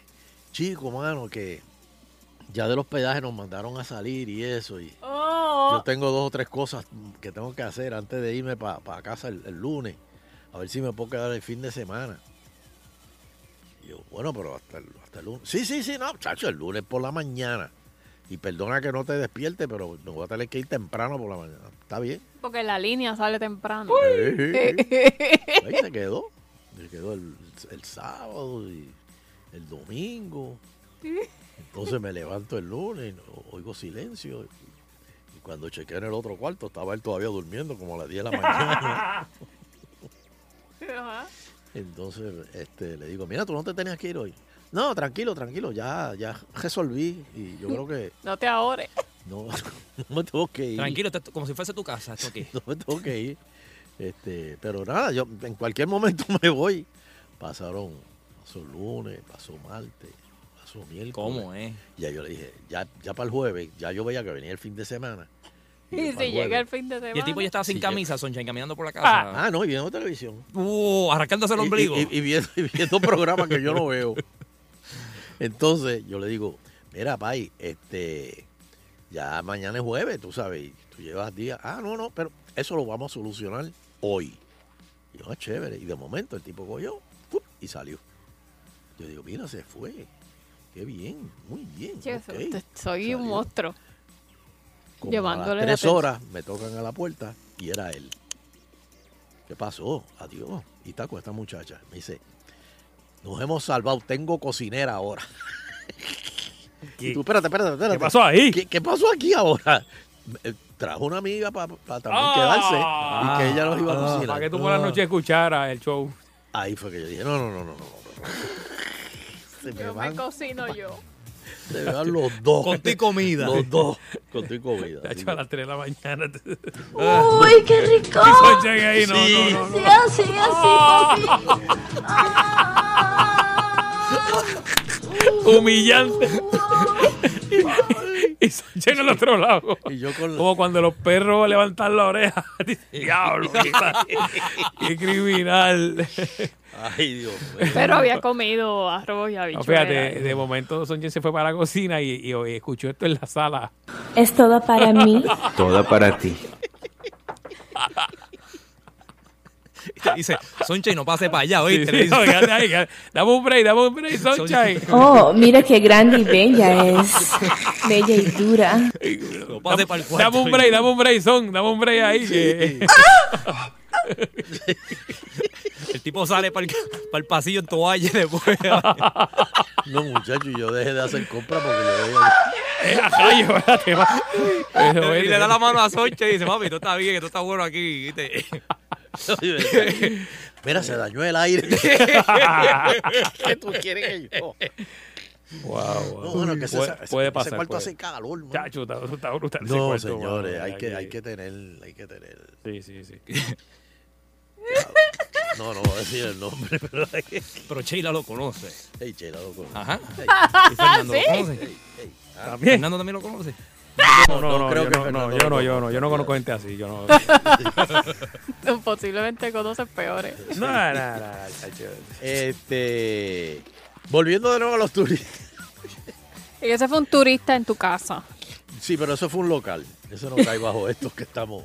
chico, mano, que ya del hospedaje nos mandaron a salir y eso. Y Oh. yo tengo dos o tres cosas que tengo que hacer antes de irme para casa el, el lunes. A ver si me puedo quedar el fin de semana. Y yo, bueno, pero hasta el, hasta el lunes. Sí, sí, sí, no, chacho, el lunes por la mañana. Y perdona que no te despierte, pero me voy a tener que ir temprano por la mañana. ¿Está bien? Porque la línea sale temprano. [laughs] Ahí se quedó. Se quedó el, el sábado y el domingo. Entonces me levanto el lunes, oigo silencio. Y cuando chequeé en el otro cuarto, estaba él todavía durmiendo como a las 10 de la mañana. [laughs] Entonces este, le digo, mira, tú no te tenías que ir hoy. No, tranquilo, tranquilo, ya, ya resolví. Y yo creo que [laughs] No te ahores. [laughs] no, no me tengo que ir. Tranquilo, como si fuese tu casa. Esto aquí. no me tengo que ir. Este, pero nada, yo en cualquier momento me voy. Pasaron, pasó lunes, pasó martes, pasó miércoles. ¿Cómo es? Ya yo le dije, ya, ya para el jueves, ya yo veía que venía el fin de semana. [laughs] Y si llega el fin de semana. Y el tipo ya estaba sin Sí, camisa, Sunshine, caminando por la casa. Ah, no, y viendo televisión. Uh, arrancándose el Y- ombligo. Y, y viendo, y viendo [laughs] programas que yo no veo. Entonces yo le digo, mira, Pai, este, ya mañana es jueves, tú sabes, y tú llevas días. Ah, no, no, pero eso lo vamos a solucionar hoy. Y yo, ah, chévere. Y de momento el tipo cogió y salió. Yo digo, mira, se fue. Qué bien, muy bien. Che, ok". te- soy un monstruo. Como Llevándole a las tres horas me tocan a la puerta y era él. ¿Qué pasó? Adiós. Y está con esta muchacha. Me dice, nos hemos salvado, tengo cocinera ahora. Y tú, espérate, espérate, espérate. ¿Qué pasó ahí? ¿Qué, qué pasó aquí ahora? Eh, Trajo una amiga para también quedarse y que ella nos iba a cocinar. Para que tú por la noche escucharas el show. Ahí fue que yo dije, no, no, no, no, no. Se me Yo me van, cocino yo. [laughs] se me van los dos. Con tu comida. Los dos. Con tu comida. De Así hecho, a las 3 de la mañana. [laughs] Uy, qué rico. Y Sunshine ahí, no, Sí. no, no, Sí, no. así, así, papi. Humillante. [laughs] [laughs] y Sunshine al otro lado. Y yo con la- Como cuando los perros levantan la oreja. [laughs] Diablo, [laughs] qué, criminal. Ay, Dios mío. Pero había comido arroz y No, habichuelas. fíjate, de momento Sonchen se fue para la cocina y, y- y escuchó esto en la sala. Es todo para mí. Toda para ti. [laughs] Dice, Sunshine, no pase para allá, ¿oíste? sí, no, dame un break, dame un break, Sunshine. Oh, mira qué grande y bella [laughs] es. Bella y dura. No pase para el cuarto. Dame un break, dame un break, son, dame un break ahí. que- [laughs] El tipo sale para el, para el pasillo en toalla y después. No, muchacho, yo dejé de hacer compras porque yo veía... Eh, y le da la mano a Sunshine y dice, mami, tú estás bien, que tú estás bueno aquí. ¿viste? [laughs] Mira, se dañó el aire. [laughs] ¿Qué tú quieres que yo? Wow, wow. No, bueno, que puede, ese- puede ese pasar. cuarto puede. hace calor, man. Chacho, está, está brutal. ese No, cuarto, señores, hay que, hay que tener, hay que tener. Sí, sí, sí. [laughs] No, no voy a decir el nombre, pero hay que... Pero Sheila lo conoce. Hey, Chela, loco. Ajá. Hey, ¿Y Fernando ¿Sí? lo conoce? hey, ah, También. ¿Fernando también lo conoce? No, no, no no, creo yo que no, yo no, yo no, yo no conozco gente así, yo no. Posiblemente conoces peores. No, no, no, no. Este, volviendo de nuevo a los turistas. Y ese fue un turista en tu casa. Sí, pero eso fue un local. Eso no cae bajo estos que estamos.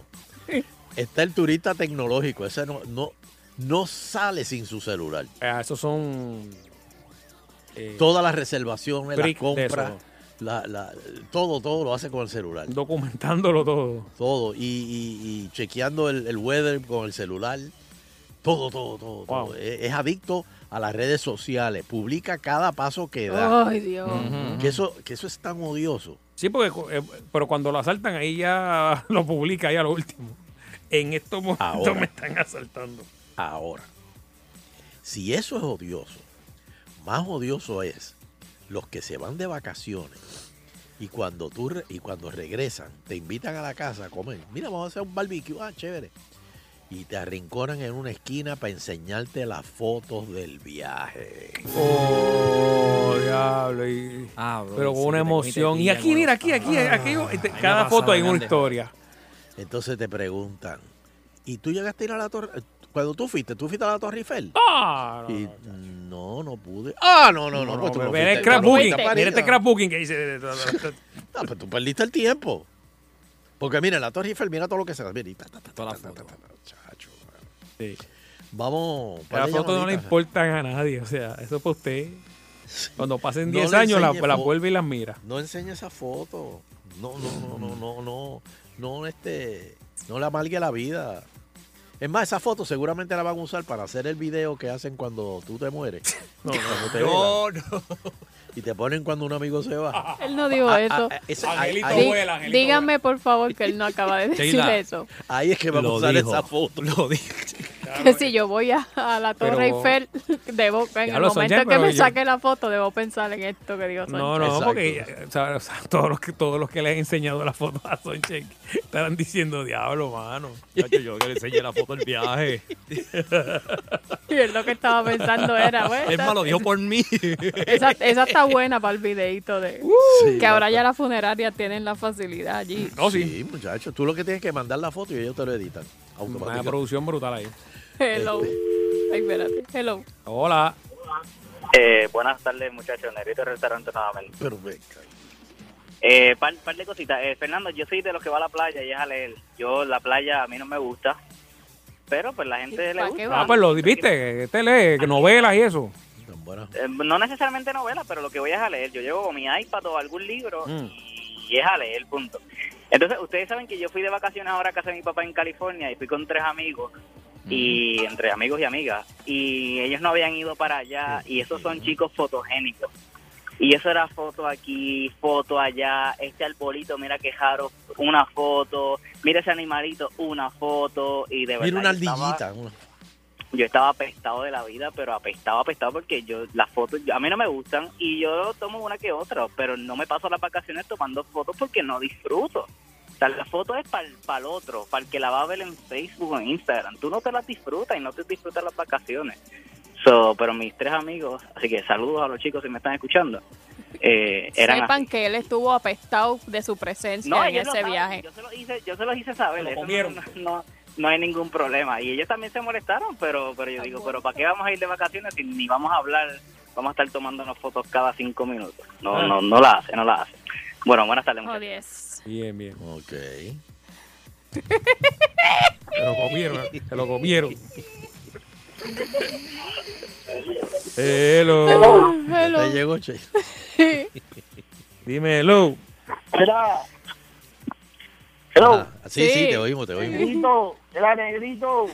Está el turista tecnológico. Ese no, no, no sale sin su celular. Ah, esos son. eh, Todas las reservaciones, las compras, eso. La, la- todo, todo lo hace con el celular. documentándolo todo. Todo. Y, y- y chequeando el, el weather con el celular. Todo, todo, todo. todo. Es, es adicto a las redes sociales. Publica cada paso que da. Ay, Dios. Que eso, que eso es tan odioso. Sí, porque, eh, pero cuando lo asaltan, ahí ya [laughs] lo publica, ahí a lo último. En estos momentos Ahora. me están asaltando. Ahora, si eso es odioso, más odioso es los que se van de vacaciones y cuando tú re- y cuando regresan te invitan a la casa a comer. Mira, vamos a hacer un barbecue, ah, chévere. Y te arrinconan en una esquina para enseñarte las fotos del viaje. Oh, diablo. y- Ah, bro, pero con una emoción. Y aquí, mira, aquí, aquí, aquí, este, cada foto hay una historia. Entonces te preguntan, ¿y tú llegaste a ir a la torre? Cuando tú fuiste, ¿tú fuiste a la Torre Eiffel? Ah, no, Y, no, no, pude. Ah, no, no, no. no, pues tú no, no mira fuiste, el a París, mira este no. scrapbooking que dice. No, pues tú perdiste el tiempo. Porque mira, la Torre Eiffel, mira todo lo que se da. Mira, y ta, ta, ta, Toda ta, ta, ta, chacho. Sí. Vamos. Las fotos no le importan a nadie, o sea, eso es para usted. Cuando pasen No 10 le años, la, vuelve y las mira. No enseñe esa foto. No, no, no, no, no, no, no, este, no le amargue la vida. Es más, esa foto seguramente la van a usar para hacer el video que hacen cuando tú te mueres. No, te No. Y te ponen cuando un amigo se va. [laughs] Él no dijo Ah, eso. ah, ese- ahí, Angelito ahí- vuela, Angelito Díganme, por favor, que él no acaba de [laughs] decir Sheila. eso. ahí es que vamos a usar dijo. esa foto. Lo dije. Que si yo voy a, a la Torre Pero- Eiffel, [laughs] debo, en el momento que me yo- saque la foto, debo pensar en esto que digo No, Sonchen. no, Exacto. porque o sea, o sea, [laughs] todos, los que, todos los que le han enseñado la foto a Sonchen estarán diciendo, diablo, mano. Chacho, yo que le enseñé la foto del viaje. [laughs] Y él lo que estaba pensando era, bueno, Es más, lo dijo por mí. esa, esa está buena para el videito de... Sí, que ahora ya las funerarias tienen la facilidad allí. No, sí. Sí, muchachos. Tú lo que tienes que mandar la foto y ellos te lo editan. Una producción brutal ahí. Hello. Ay, espérate. Hello. Hola. Eh, buenas tardes, muchachos. Negrito Restaurante nuevamente. Pero venga. Eh, par, par de cositas. Eh, Fernando, yo soy de los que va a la playa y es a leer. Yo, la playa a mí no me gusta. Pero pues la gente le ¿Para qué gusta. Ah, pues lo viste, este lee que novelas y eso. Eh, no necesariamente novela, pero lo que voy es a leer. Yo llevo mi iPad o algún libro Mm. y es a leer, punto. Entonces, ustedes saben que yo fui de vacaciones ahora a casa de mi papá en California y fui con tres amigos, y entre amigos y amigas, y ellos no habían ido para allá, y esos son chicos fotogénicos. Y eso era foto aquí, foto allá, este arbolito, mira qué jaro, una foto, mira ese animalito, una foto, y de verdad. Mira una yo estaba- ardillita. yo estaba apestado de la vida, pero apestado, apestado porque yo las fotos, a mí no me gustan y yo tomo una que otra, pero no me paso las vacaciones tomando fotos porque no disfruto. O sea, la foto es para el otro, para el que la va a ver en Facebook o en Instagram. Tú no te las disfrutas y no te disfrutas las vacaciones. So, pero mis tres amigos, así que saludos a los chicos si me están escuchando, eh, eran Sepan que él estuvo apestado de su presencia no, en ese saben, viaje. Yo se lo hice, yo se los hice saber. Lo eso no- comieron. No, no, no hay ningún problema. Y ellos también se molestaron, pero, pero yo digo, pero ¿para qué vamos a ir de vacaciones si ni vamos a hablar? Vamos a estar tomándonos fotos cada cinco minutos. No, Ah. no, no la hace, no la hace. Bueno, buenas tardes, Oh. Bien, bien. Ok. Se lo comieron, se lo comieron. Hello. Ya Hello. te llegó, che. [laughs] Dime hello. Hello. Ah, sí, sí, Sí. te oímos, te oímos. Negrito, era negrito.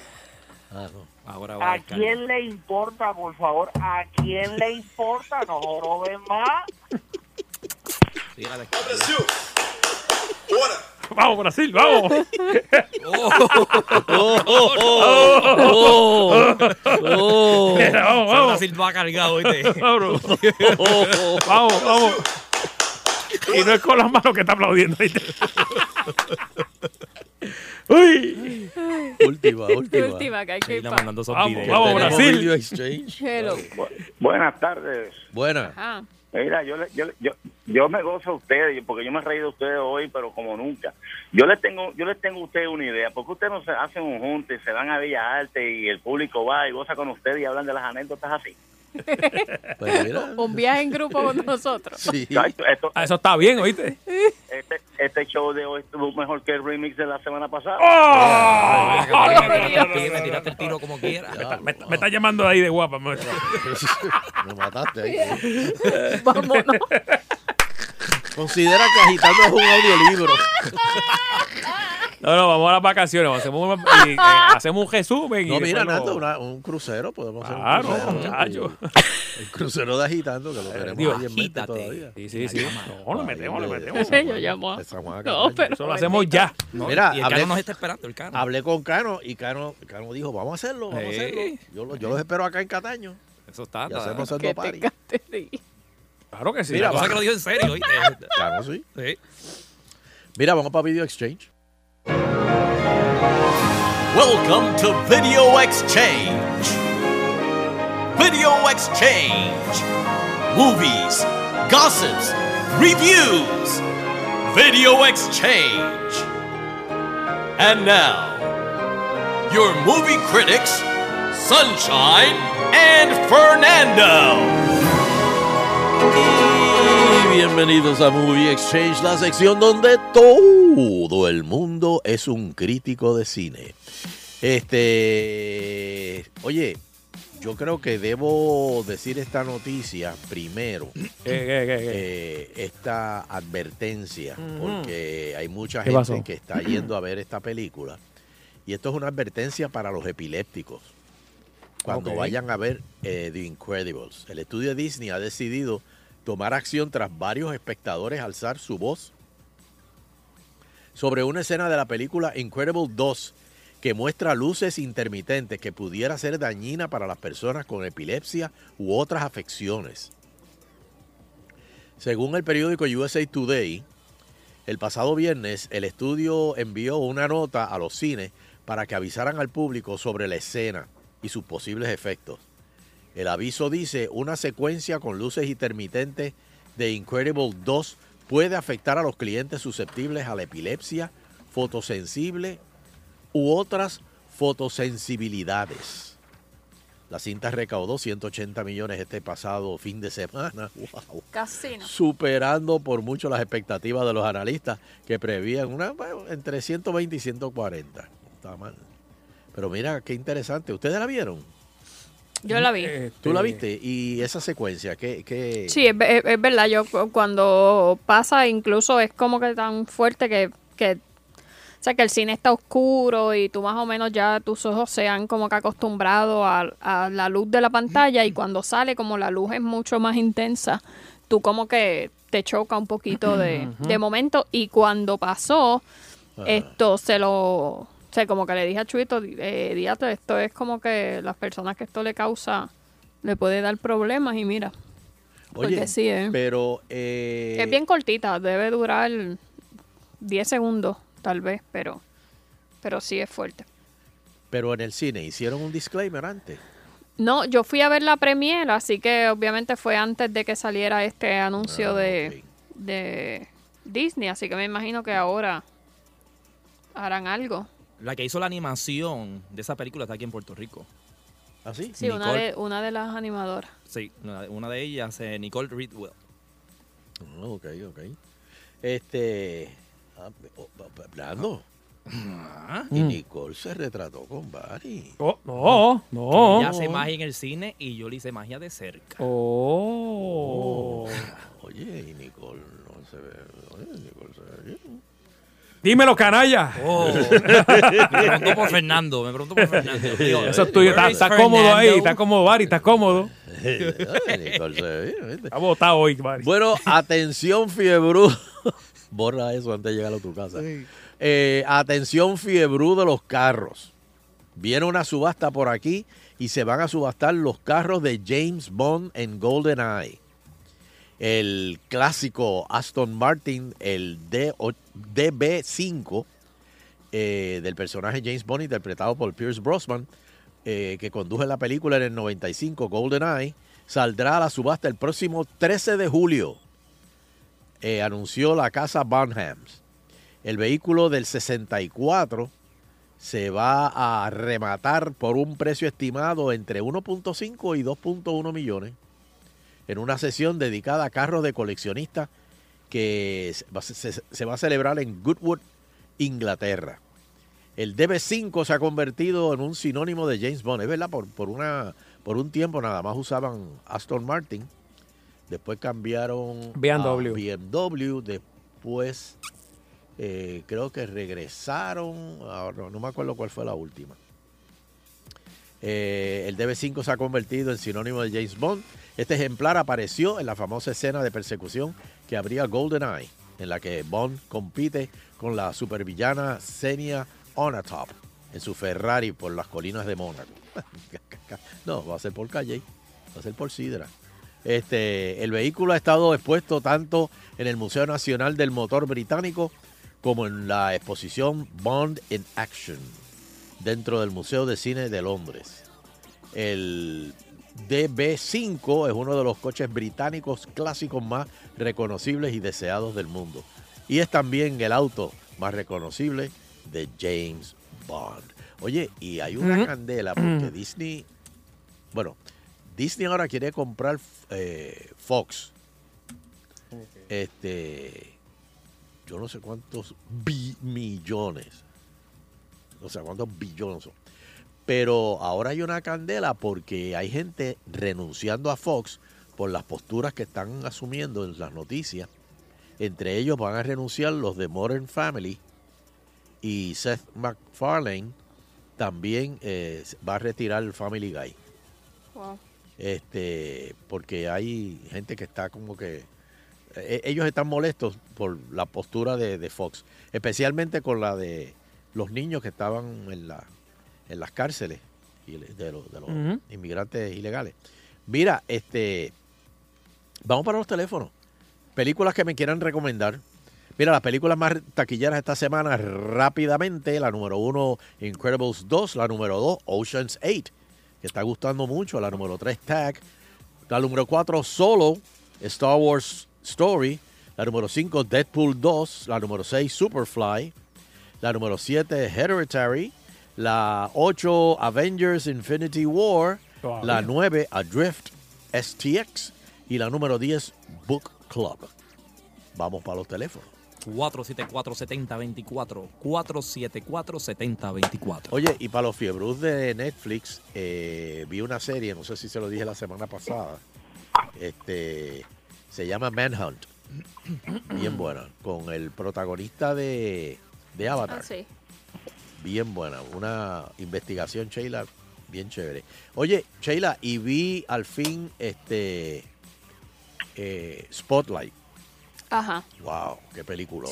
Ah, no. Ahora va ¿A quién le importa, por favor? ¿A quién le importa? No joroben más. Vamos, Brasil, vamos. Oh, oh, oh, oh. Mira, vamos, vamos. Brasil va cargado, ¿viste? [laughs] Vamos, vamos, vamos. Y no es con las manos que está aplaudiendo. ¿viste? [laughs] Uy. Última, última. Última que hay que ir pa- mandando esos Vamos, videos. vamos, Tenemos Brasil. video exchange. Hello. Buenas tardes. Buena. Ajá. Mira, yo, le- yo, le- yo, yo me gozo a ustedes, porque yo me he reído de ustedes hoy, pero como nunca. Yo les tengo yo les tengo a ustedes una idea. porque ustedes no se hacen un junte, se van a Bellas Artes y el público va y goza con ustedes y hablan de las anécdotas así? [laughs] Pues mira. Un viaje en grupo con nosotros. Sí. Esto- esto- Ah, Eso está bien, ¿oíste? este, este show de hoy estuvo mejor que el remix de la semana pasada. ¡Oh! Me tiraste el tiro como quiera. Ya, Me, me está llamando ahí de guapa, maestro. [laughs] Me mataste ahí. [laughs] Vámonos. Considera que agitando es un audiolibro. [laughs] No, no, vamos a las vacaciones. Hacemos, un- y, eh, hacemos un resumen. y No, mira, lo- una- un crucero. Podemos hacer Claro, un crucero. muchacho. El crucero de agitando, que lo tenemos digo, ahí en mente todavía. Sí, sí, sí. No, lo metemos, lo metemos. Yo llamo a- No, pero- Eso lo hacemos ya. No, Mira, y el hablé- Cano nos está esperando, el Cano. Hablé con Cano y Cano, Cano dijo, vamos a hacerlo, vamos a hacerlo. Yo, lo- yo los espero acá en Cataño. Eso está. Y hacemos el Que party. Te caste- Claro que sí. Mira, La cosa va. que lo dijo en serio, ¿oíste? [laughs] Cano, [laughs] sí. Sí. Mira, vamos para Video Exchange. Welcome to Video Exchange. Video Exchange. Movies, gossips, reviews. Video Exchange. And now, your movie critics, Sunshine and Fernando. Y bienvenidos a Movie Exchange, la sección donde todo el mundo es un crítico de cine. Este, oye, yo creo que debo decir esta noticia primero, eh, esta advertencia, porque hay mucha ¿Qué gente pasó? que está yendo a ver esta película. Y esto es una advertencia para los epilépticos. Cuando vayan a ver eh, The Incredibles. El estudio de Disney ha decidido tomar acción tras varios espectadores alzar su voz sobre una escena de la película Incredible 2 que muestra luces intermitentes que pudiera ser dañina para las personas con epilepsia u otras afecciones. Según el periódico USA Today, el pasado viernes el estudio envió una nota a los cines para que avisaran al público sobre la escena y sus posibles efectos. El aviso dice, una secuencia con luces intermitentes de Incredible 2 puede afectar a los clientes susceptibles a la epilepsia, fotosensible u otras fotosensibilidades. La cinta recaudó 180 millones este pasado fin de semana. [laughs] Wow. Casino. Superando por mucho las expectativas de los analistas que prevían una bueno, entre 120 y 140. No Está mal. Pero mira, qué interesante. ¿Ustedes la vieron? Yo la vi. ¿Tú la viste? Y esa secuencia, ¿qué? qué- Sí, es, es verdad. Yo cu- cuando pasa, incluso es como que tan fuerte que, que, o sea, que el cine está oscuro y tú más o menos ya tus ojos se han como que acostumbrado a, a la luz de la pantalla y cuando sale como la luz es mucho más intensa, tú como que te choca un poquito de, de momento y cuando pasó Ah. esto se lo, o sea, como que le dije a Chuito, eh, dígate, esto es como que las personas que esto le causa le puede dar problemas y mira. Oye, Porque sí, ¿eh? pero... eh, Es bien cortita, debe durar 10 segundos, tal vez, pero, pero sí es fuerte. Pero en el cine hicieron un disclaimer antes. No, yo fui a ver la premiere, así que obviamente fue antes de que saliera este anuncio de, de Disney, así que me imagino que ahora harán algo. La que hizo la animación de esa película está aquí en Puerto Rico. ¿Ah, sí? Sí, una de, una de las animadoras. Sí, una, una de ellas, eh, Nicole Ridwell. Ah, Ok, ok. Este... ah, oh, Hablando. Y Mm. Nicole se retrató con Barry. Oh, no, no. Ella hace magia en el cine y yo le hice magia de cerca. Oh. Oye, y Nicole no se ve... Oye, Nicole se ve bien. Dímelo, canalla. Oh. [laughs] me preguntó por Fernando, me preguntó por Fernando. [laughs] Digo, Eso es tuyo. where Está, is está cómodo ahí. Fernando? Está cómodo, Bari. Está cómodo. Está botado hoy, Bari. Bueno, atención fiebru. Borra eso antes de llegar a tu casa. Eh, atención fiebru de los carros. Viene una subasta por aquí y se van a subastar los carros de James Bond en GoldenEye. El clásico Aston Martin, el D- DB5 eh, del personaje James Bond interpretado por Pierce Brosnan, eh, que conduce la película en el 95, GoldenEye, saldrá a la subasta el próximo 13 de julio, eh, anunció la casa Bonhams. El vehículo del 64 se va a rematar por un precio estimado entre 1.5 y 2.1 millones en una sesión dedicada a carros de coleccionistas que se va- a celebrar en Goodwood, Inglaterra. El DB5 se ha convertido en un sinónimo de James Bond, es verdad, por, por, una, por un tiempo nada más usaban Aston Martin, después cambiaron BMW. a BMW, después eh, creo que regresaron, ahora no me acuerdo cuál fue la última. Eh, el DB5 se ha convertido en sinónimo de James Bond. Este ejemplar apareció en la famosa escena de persecución que abría GoldenEye, en la que Bond compite con la supervillana Xenia Onatop en su Ferrari por las colinas de Mónaco. [laughs] no, va a ser por Calle, va a ser por Sidra. Este, el vehículo ha estado expuesto tanto en el Museo Nacional del Motor Británico como en la exposición Bond in Action dentro del Museo de Cine de Londres. El DB5 es uno de los coches británicos clásicos más reconocibles y deseados del mundo. Y es también el auto más reconocible de James Bond. Oye, y hay una candela porque Disney, bueno, Disney ahora quiere comprar eh, Fox. Este, yo no sé cuántos bi- millones no sé cuántos billones son. Pero ahora hay una candela porque hay gente renunciando a Fox por las posturas que están asumiendo en las noticias. Entre ellos van a renunciar los de Modern Family y Seth MacFarlane también eh, va a retirar el Family Guy. Wow. Este, porque hay gente que está como que eh, ellos están molestos por la postura de, de Fox, especialmente con la de los niños que estaban en, la, en las cárceles de, los- de los inmigrantes ilegales. Mira, este, vamos para los teléfonos. Películas que me quieran recomendar. Mira, las películas más taquilleras esta semana rápidamente. La número uno, Incredibles 2. La número dos, Ocean's 8, que está gustando mucho. La número tres, Tag. La número cuatro, Solo, Star Wars Story. La número cinco, Deadpool 2. La número seis, Superfly. La número 7, Hereditary. La 8, Avengers Infinity War. La 9, Adrift STX. Y la número 10, Book Club. Vamos para los teléfonos. 474-7024. 474-7024. Oye, y para los fiebrus de Netflix, eh, vi una serie, no sé si se lo dije la semana pasada. Este se llama Manhunt. Bien buena. Con el protagonista de, de Avatar. Ah, sí. Bien buena. Una investigación, Sheila, bien chévere. Oye, Sheila, y vi al fin este eh, Spotlight. Ajá. Wow, qué peliculón.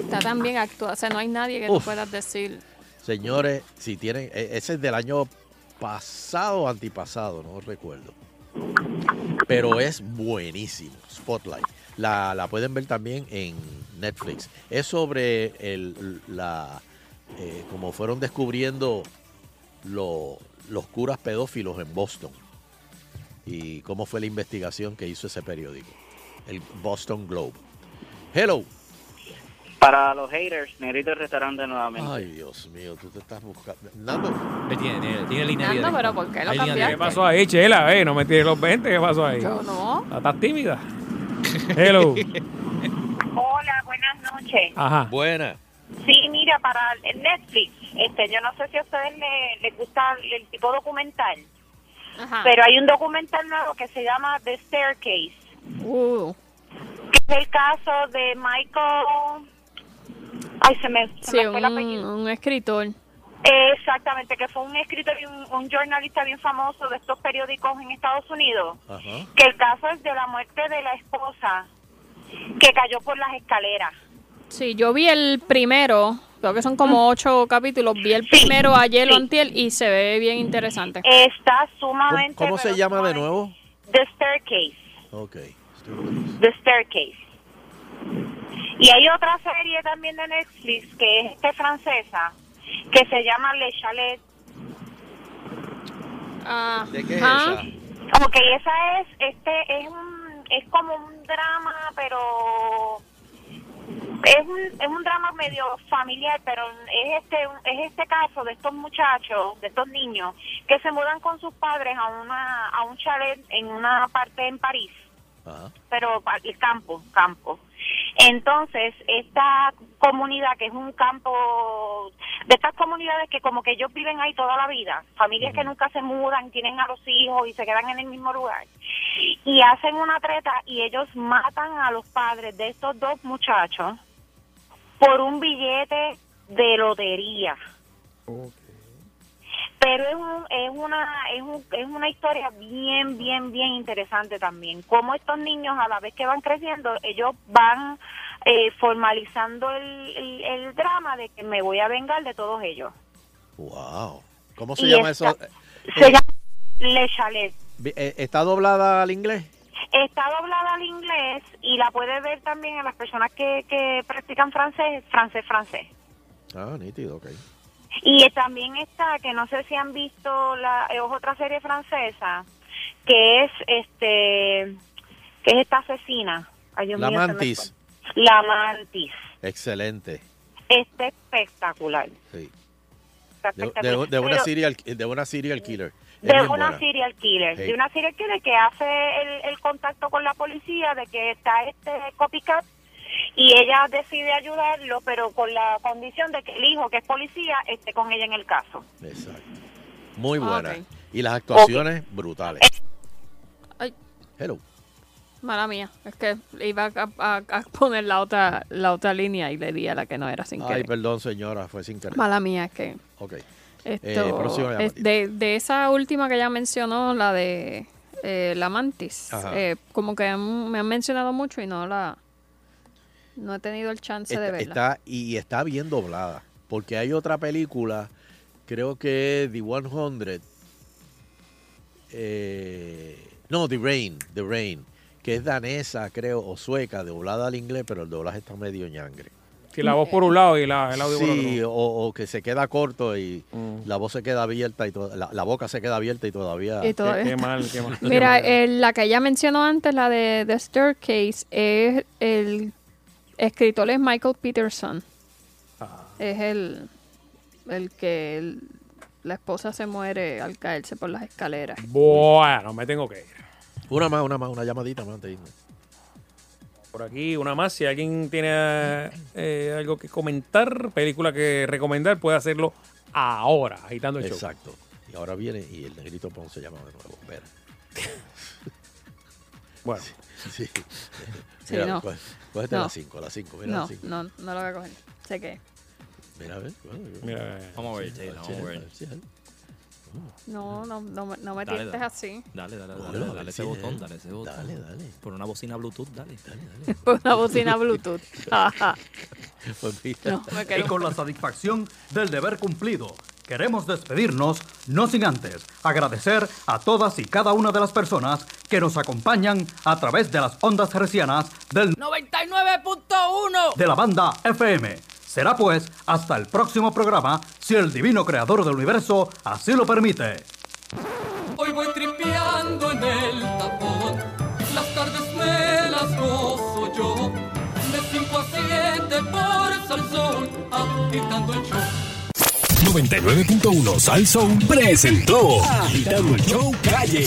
Está tan bien actuado. O sea, no hay nadie que Uf. puedas decir. Señores, si tienen, e- ese es del año pasado o antipasado, no recuerdo. Pero es buenísimo, Spotlight. La, la pueden ver también en Netflix. Es sobre el, la, eh, como fueron descubriendo lo- los curas pedófilos en Boston y cómo fue la investigación que hizo ese periódico, el Boston Globe. Hello. Para los haters, Negrito el restaurante nuevamente. Ay, Dios mío, tú te estás buscando. Nando. Tiene, tiene, tiene línea Nando, pero ¿por qué lo Hay cambiaste? ¿Qué pasó ahí, Chela? Eh, no me tires los 20, ¿qué pasó ahí? Yo no. ¿Estás tímida? [laughs] Hello. [laughs] Noches. Ajá. Buena. Sí, mira, para el Netflix, este, yo no sé si a ustedes le- les gusta el tipo documental, pero hay un documental nuevo que se llama The Staircase, Uh. que es el caso de Michael... Ay, se me, se Sí, me fue el un, apellido. un escritor. Exactamente, que fue un escritor y un, un jornalista bien famoso de estos periódicos en Estados Unidos, Ajá. que el caso es de la muerte de la esposa que cayó por las escaleras. Sí, yo vi el primero, creo que son como ocho capítulos, vi el primero ayer o antier y se ve bien interesante. Está ¿Cómo, sumamente... cómo se pero llama de nuevo? The Staircase. Ok. The Staircase. Y hay otra serie también de Netflix que es este, francesa que se llama Le Chalet. Ah, ¿De qué es esa? Como que esa es este es un es como un drama, pero es un, es un drama medio familiar, pero es este es este caso de estos muchachos, de estos niños que se mudan con sus padres a una a un chalet en una parte en París pero el campo, campo. Entonces, esta comunidad que es un campo, de estas comunidades que como que ellos viven ahí toda la vida, familias que nunca se mudan, tienen a los hijos y se quedan en el mismo lugar, y hacen una treta y ellos matan a los padres de estos dos muchachos por un billete de lotería. Pero es, un, es una es, un- es una historia bien, bien, bien interesante también. Cómo estos niños, a la vez que van creciendo, ellos van eh, formalizando el, el, el drama de que me voy a vengar de todos ellos. Wow. ¿Cómo se Y llama esta- eso? Se llama Le Chalet. Eh, ¿Está doblada al inglés? Está doblada al inglés y la puede ver también en las personas que, que practican francés, francés, francés. Ah, nítido, ok. Y también está, que no sé si han visto, la es otra serie francesa, que es este, que es esta asesina. Ay, Dios La mío, Mantis. La Mantis. Excelente. Está espectacular. Sí. Está De, de- espectacular. de una Pero- serial, de una serial killer. Es de una buena. serial killer, Sí. de una serial killer que hace el, el contacto con la policía de que está este copycat y ella decide ayudarlo, pero con la condición de que el hijo, que es policía, esté con ella en el caso. Exacto. Muy buena. Y las actuaciones brutales. Ay. Hello. Mala mía, es que iba a, a- a poner la otra la otra línea y le di a la que no era sin Ay, querer. perdón, señora, fue sin querer. Mala mía, es que Ok. esto Eh, es de, de esa última que ya mencionó, la de eh, la mantis, eh, como que han- me han mencionado mucho y no la no he tenido el chance de verla. está- y está bien doblada. porque hay otra película, creo que The 100, eh, no, The Rain, The Rain, que es danesa, creo, o sueca, doblada al inglés, pero el doblaje está medio ñangre. Si la voz por un lado y la, el audio por Sí, otro. o, o que se queda corto y Mm. la voz se queda abierta y to- la, la boca se queda abierta y todavía. Y todavía Qué mal, qué mal. [laughs] Mira, eh, la que ella mencionó antes, la de The Staircase, es el escritor es Michael Peterson. Ah. Es el, el que el- la esposa se muere al caerse por las escaleras. Bueno, me tengo que ir. Una más, una más, una llamadita más antes de. Por aquí, una más. Si alguien tiene eh, algo que comentar, película que recomendar, puede hacerlo ahora, agitando el show. Exacto. Y ahora viene y el negrito Ponce llama de nuevo. Espera. [laughs] Bueno. Sí. Sí, Mira, no. cógete No. las 5, las 5, mira No, las 5. no, no lo voy a coger. Sé que. Mira, a ver. bueno, Mira, Vamos a ver, Sheila, vamos a ver. No, no, no, me- no me Dale, tientes dale. así. Dale, dale, dale, Dale, dale, dale, dale ese sí, botón, dale ese botón. Dale, dale. Por una bocina Bluetooth, dale. Dale, [laughs] Por una bocina Bluetooth. Pues. No, me [laughs] Y con la satisfacción del deber cumplido, queremos despedirnos, no sin antes agradecer a todas y cada una de las personas que nos acompañan a través de las ondas hercianas del 99.1. de la banda FM. Será pues hasta el próximo programa, si el divino creador del universo así lo permite. Hoy voy tripeando en el tapón. Las tardes me las gozo yo. De 5 a 7 por Salsón, agitando el show. 99.1 Sal Soul presentó Agitando el Show Calle.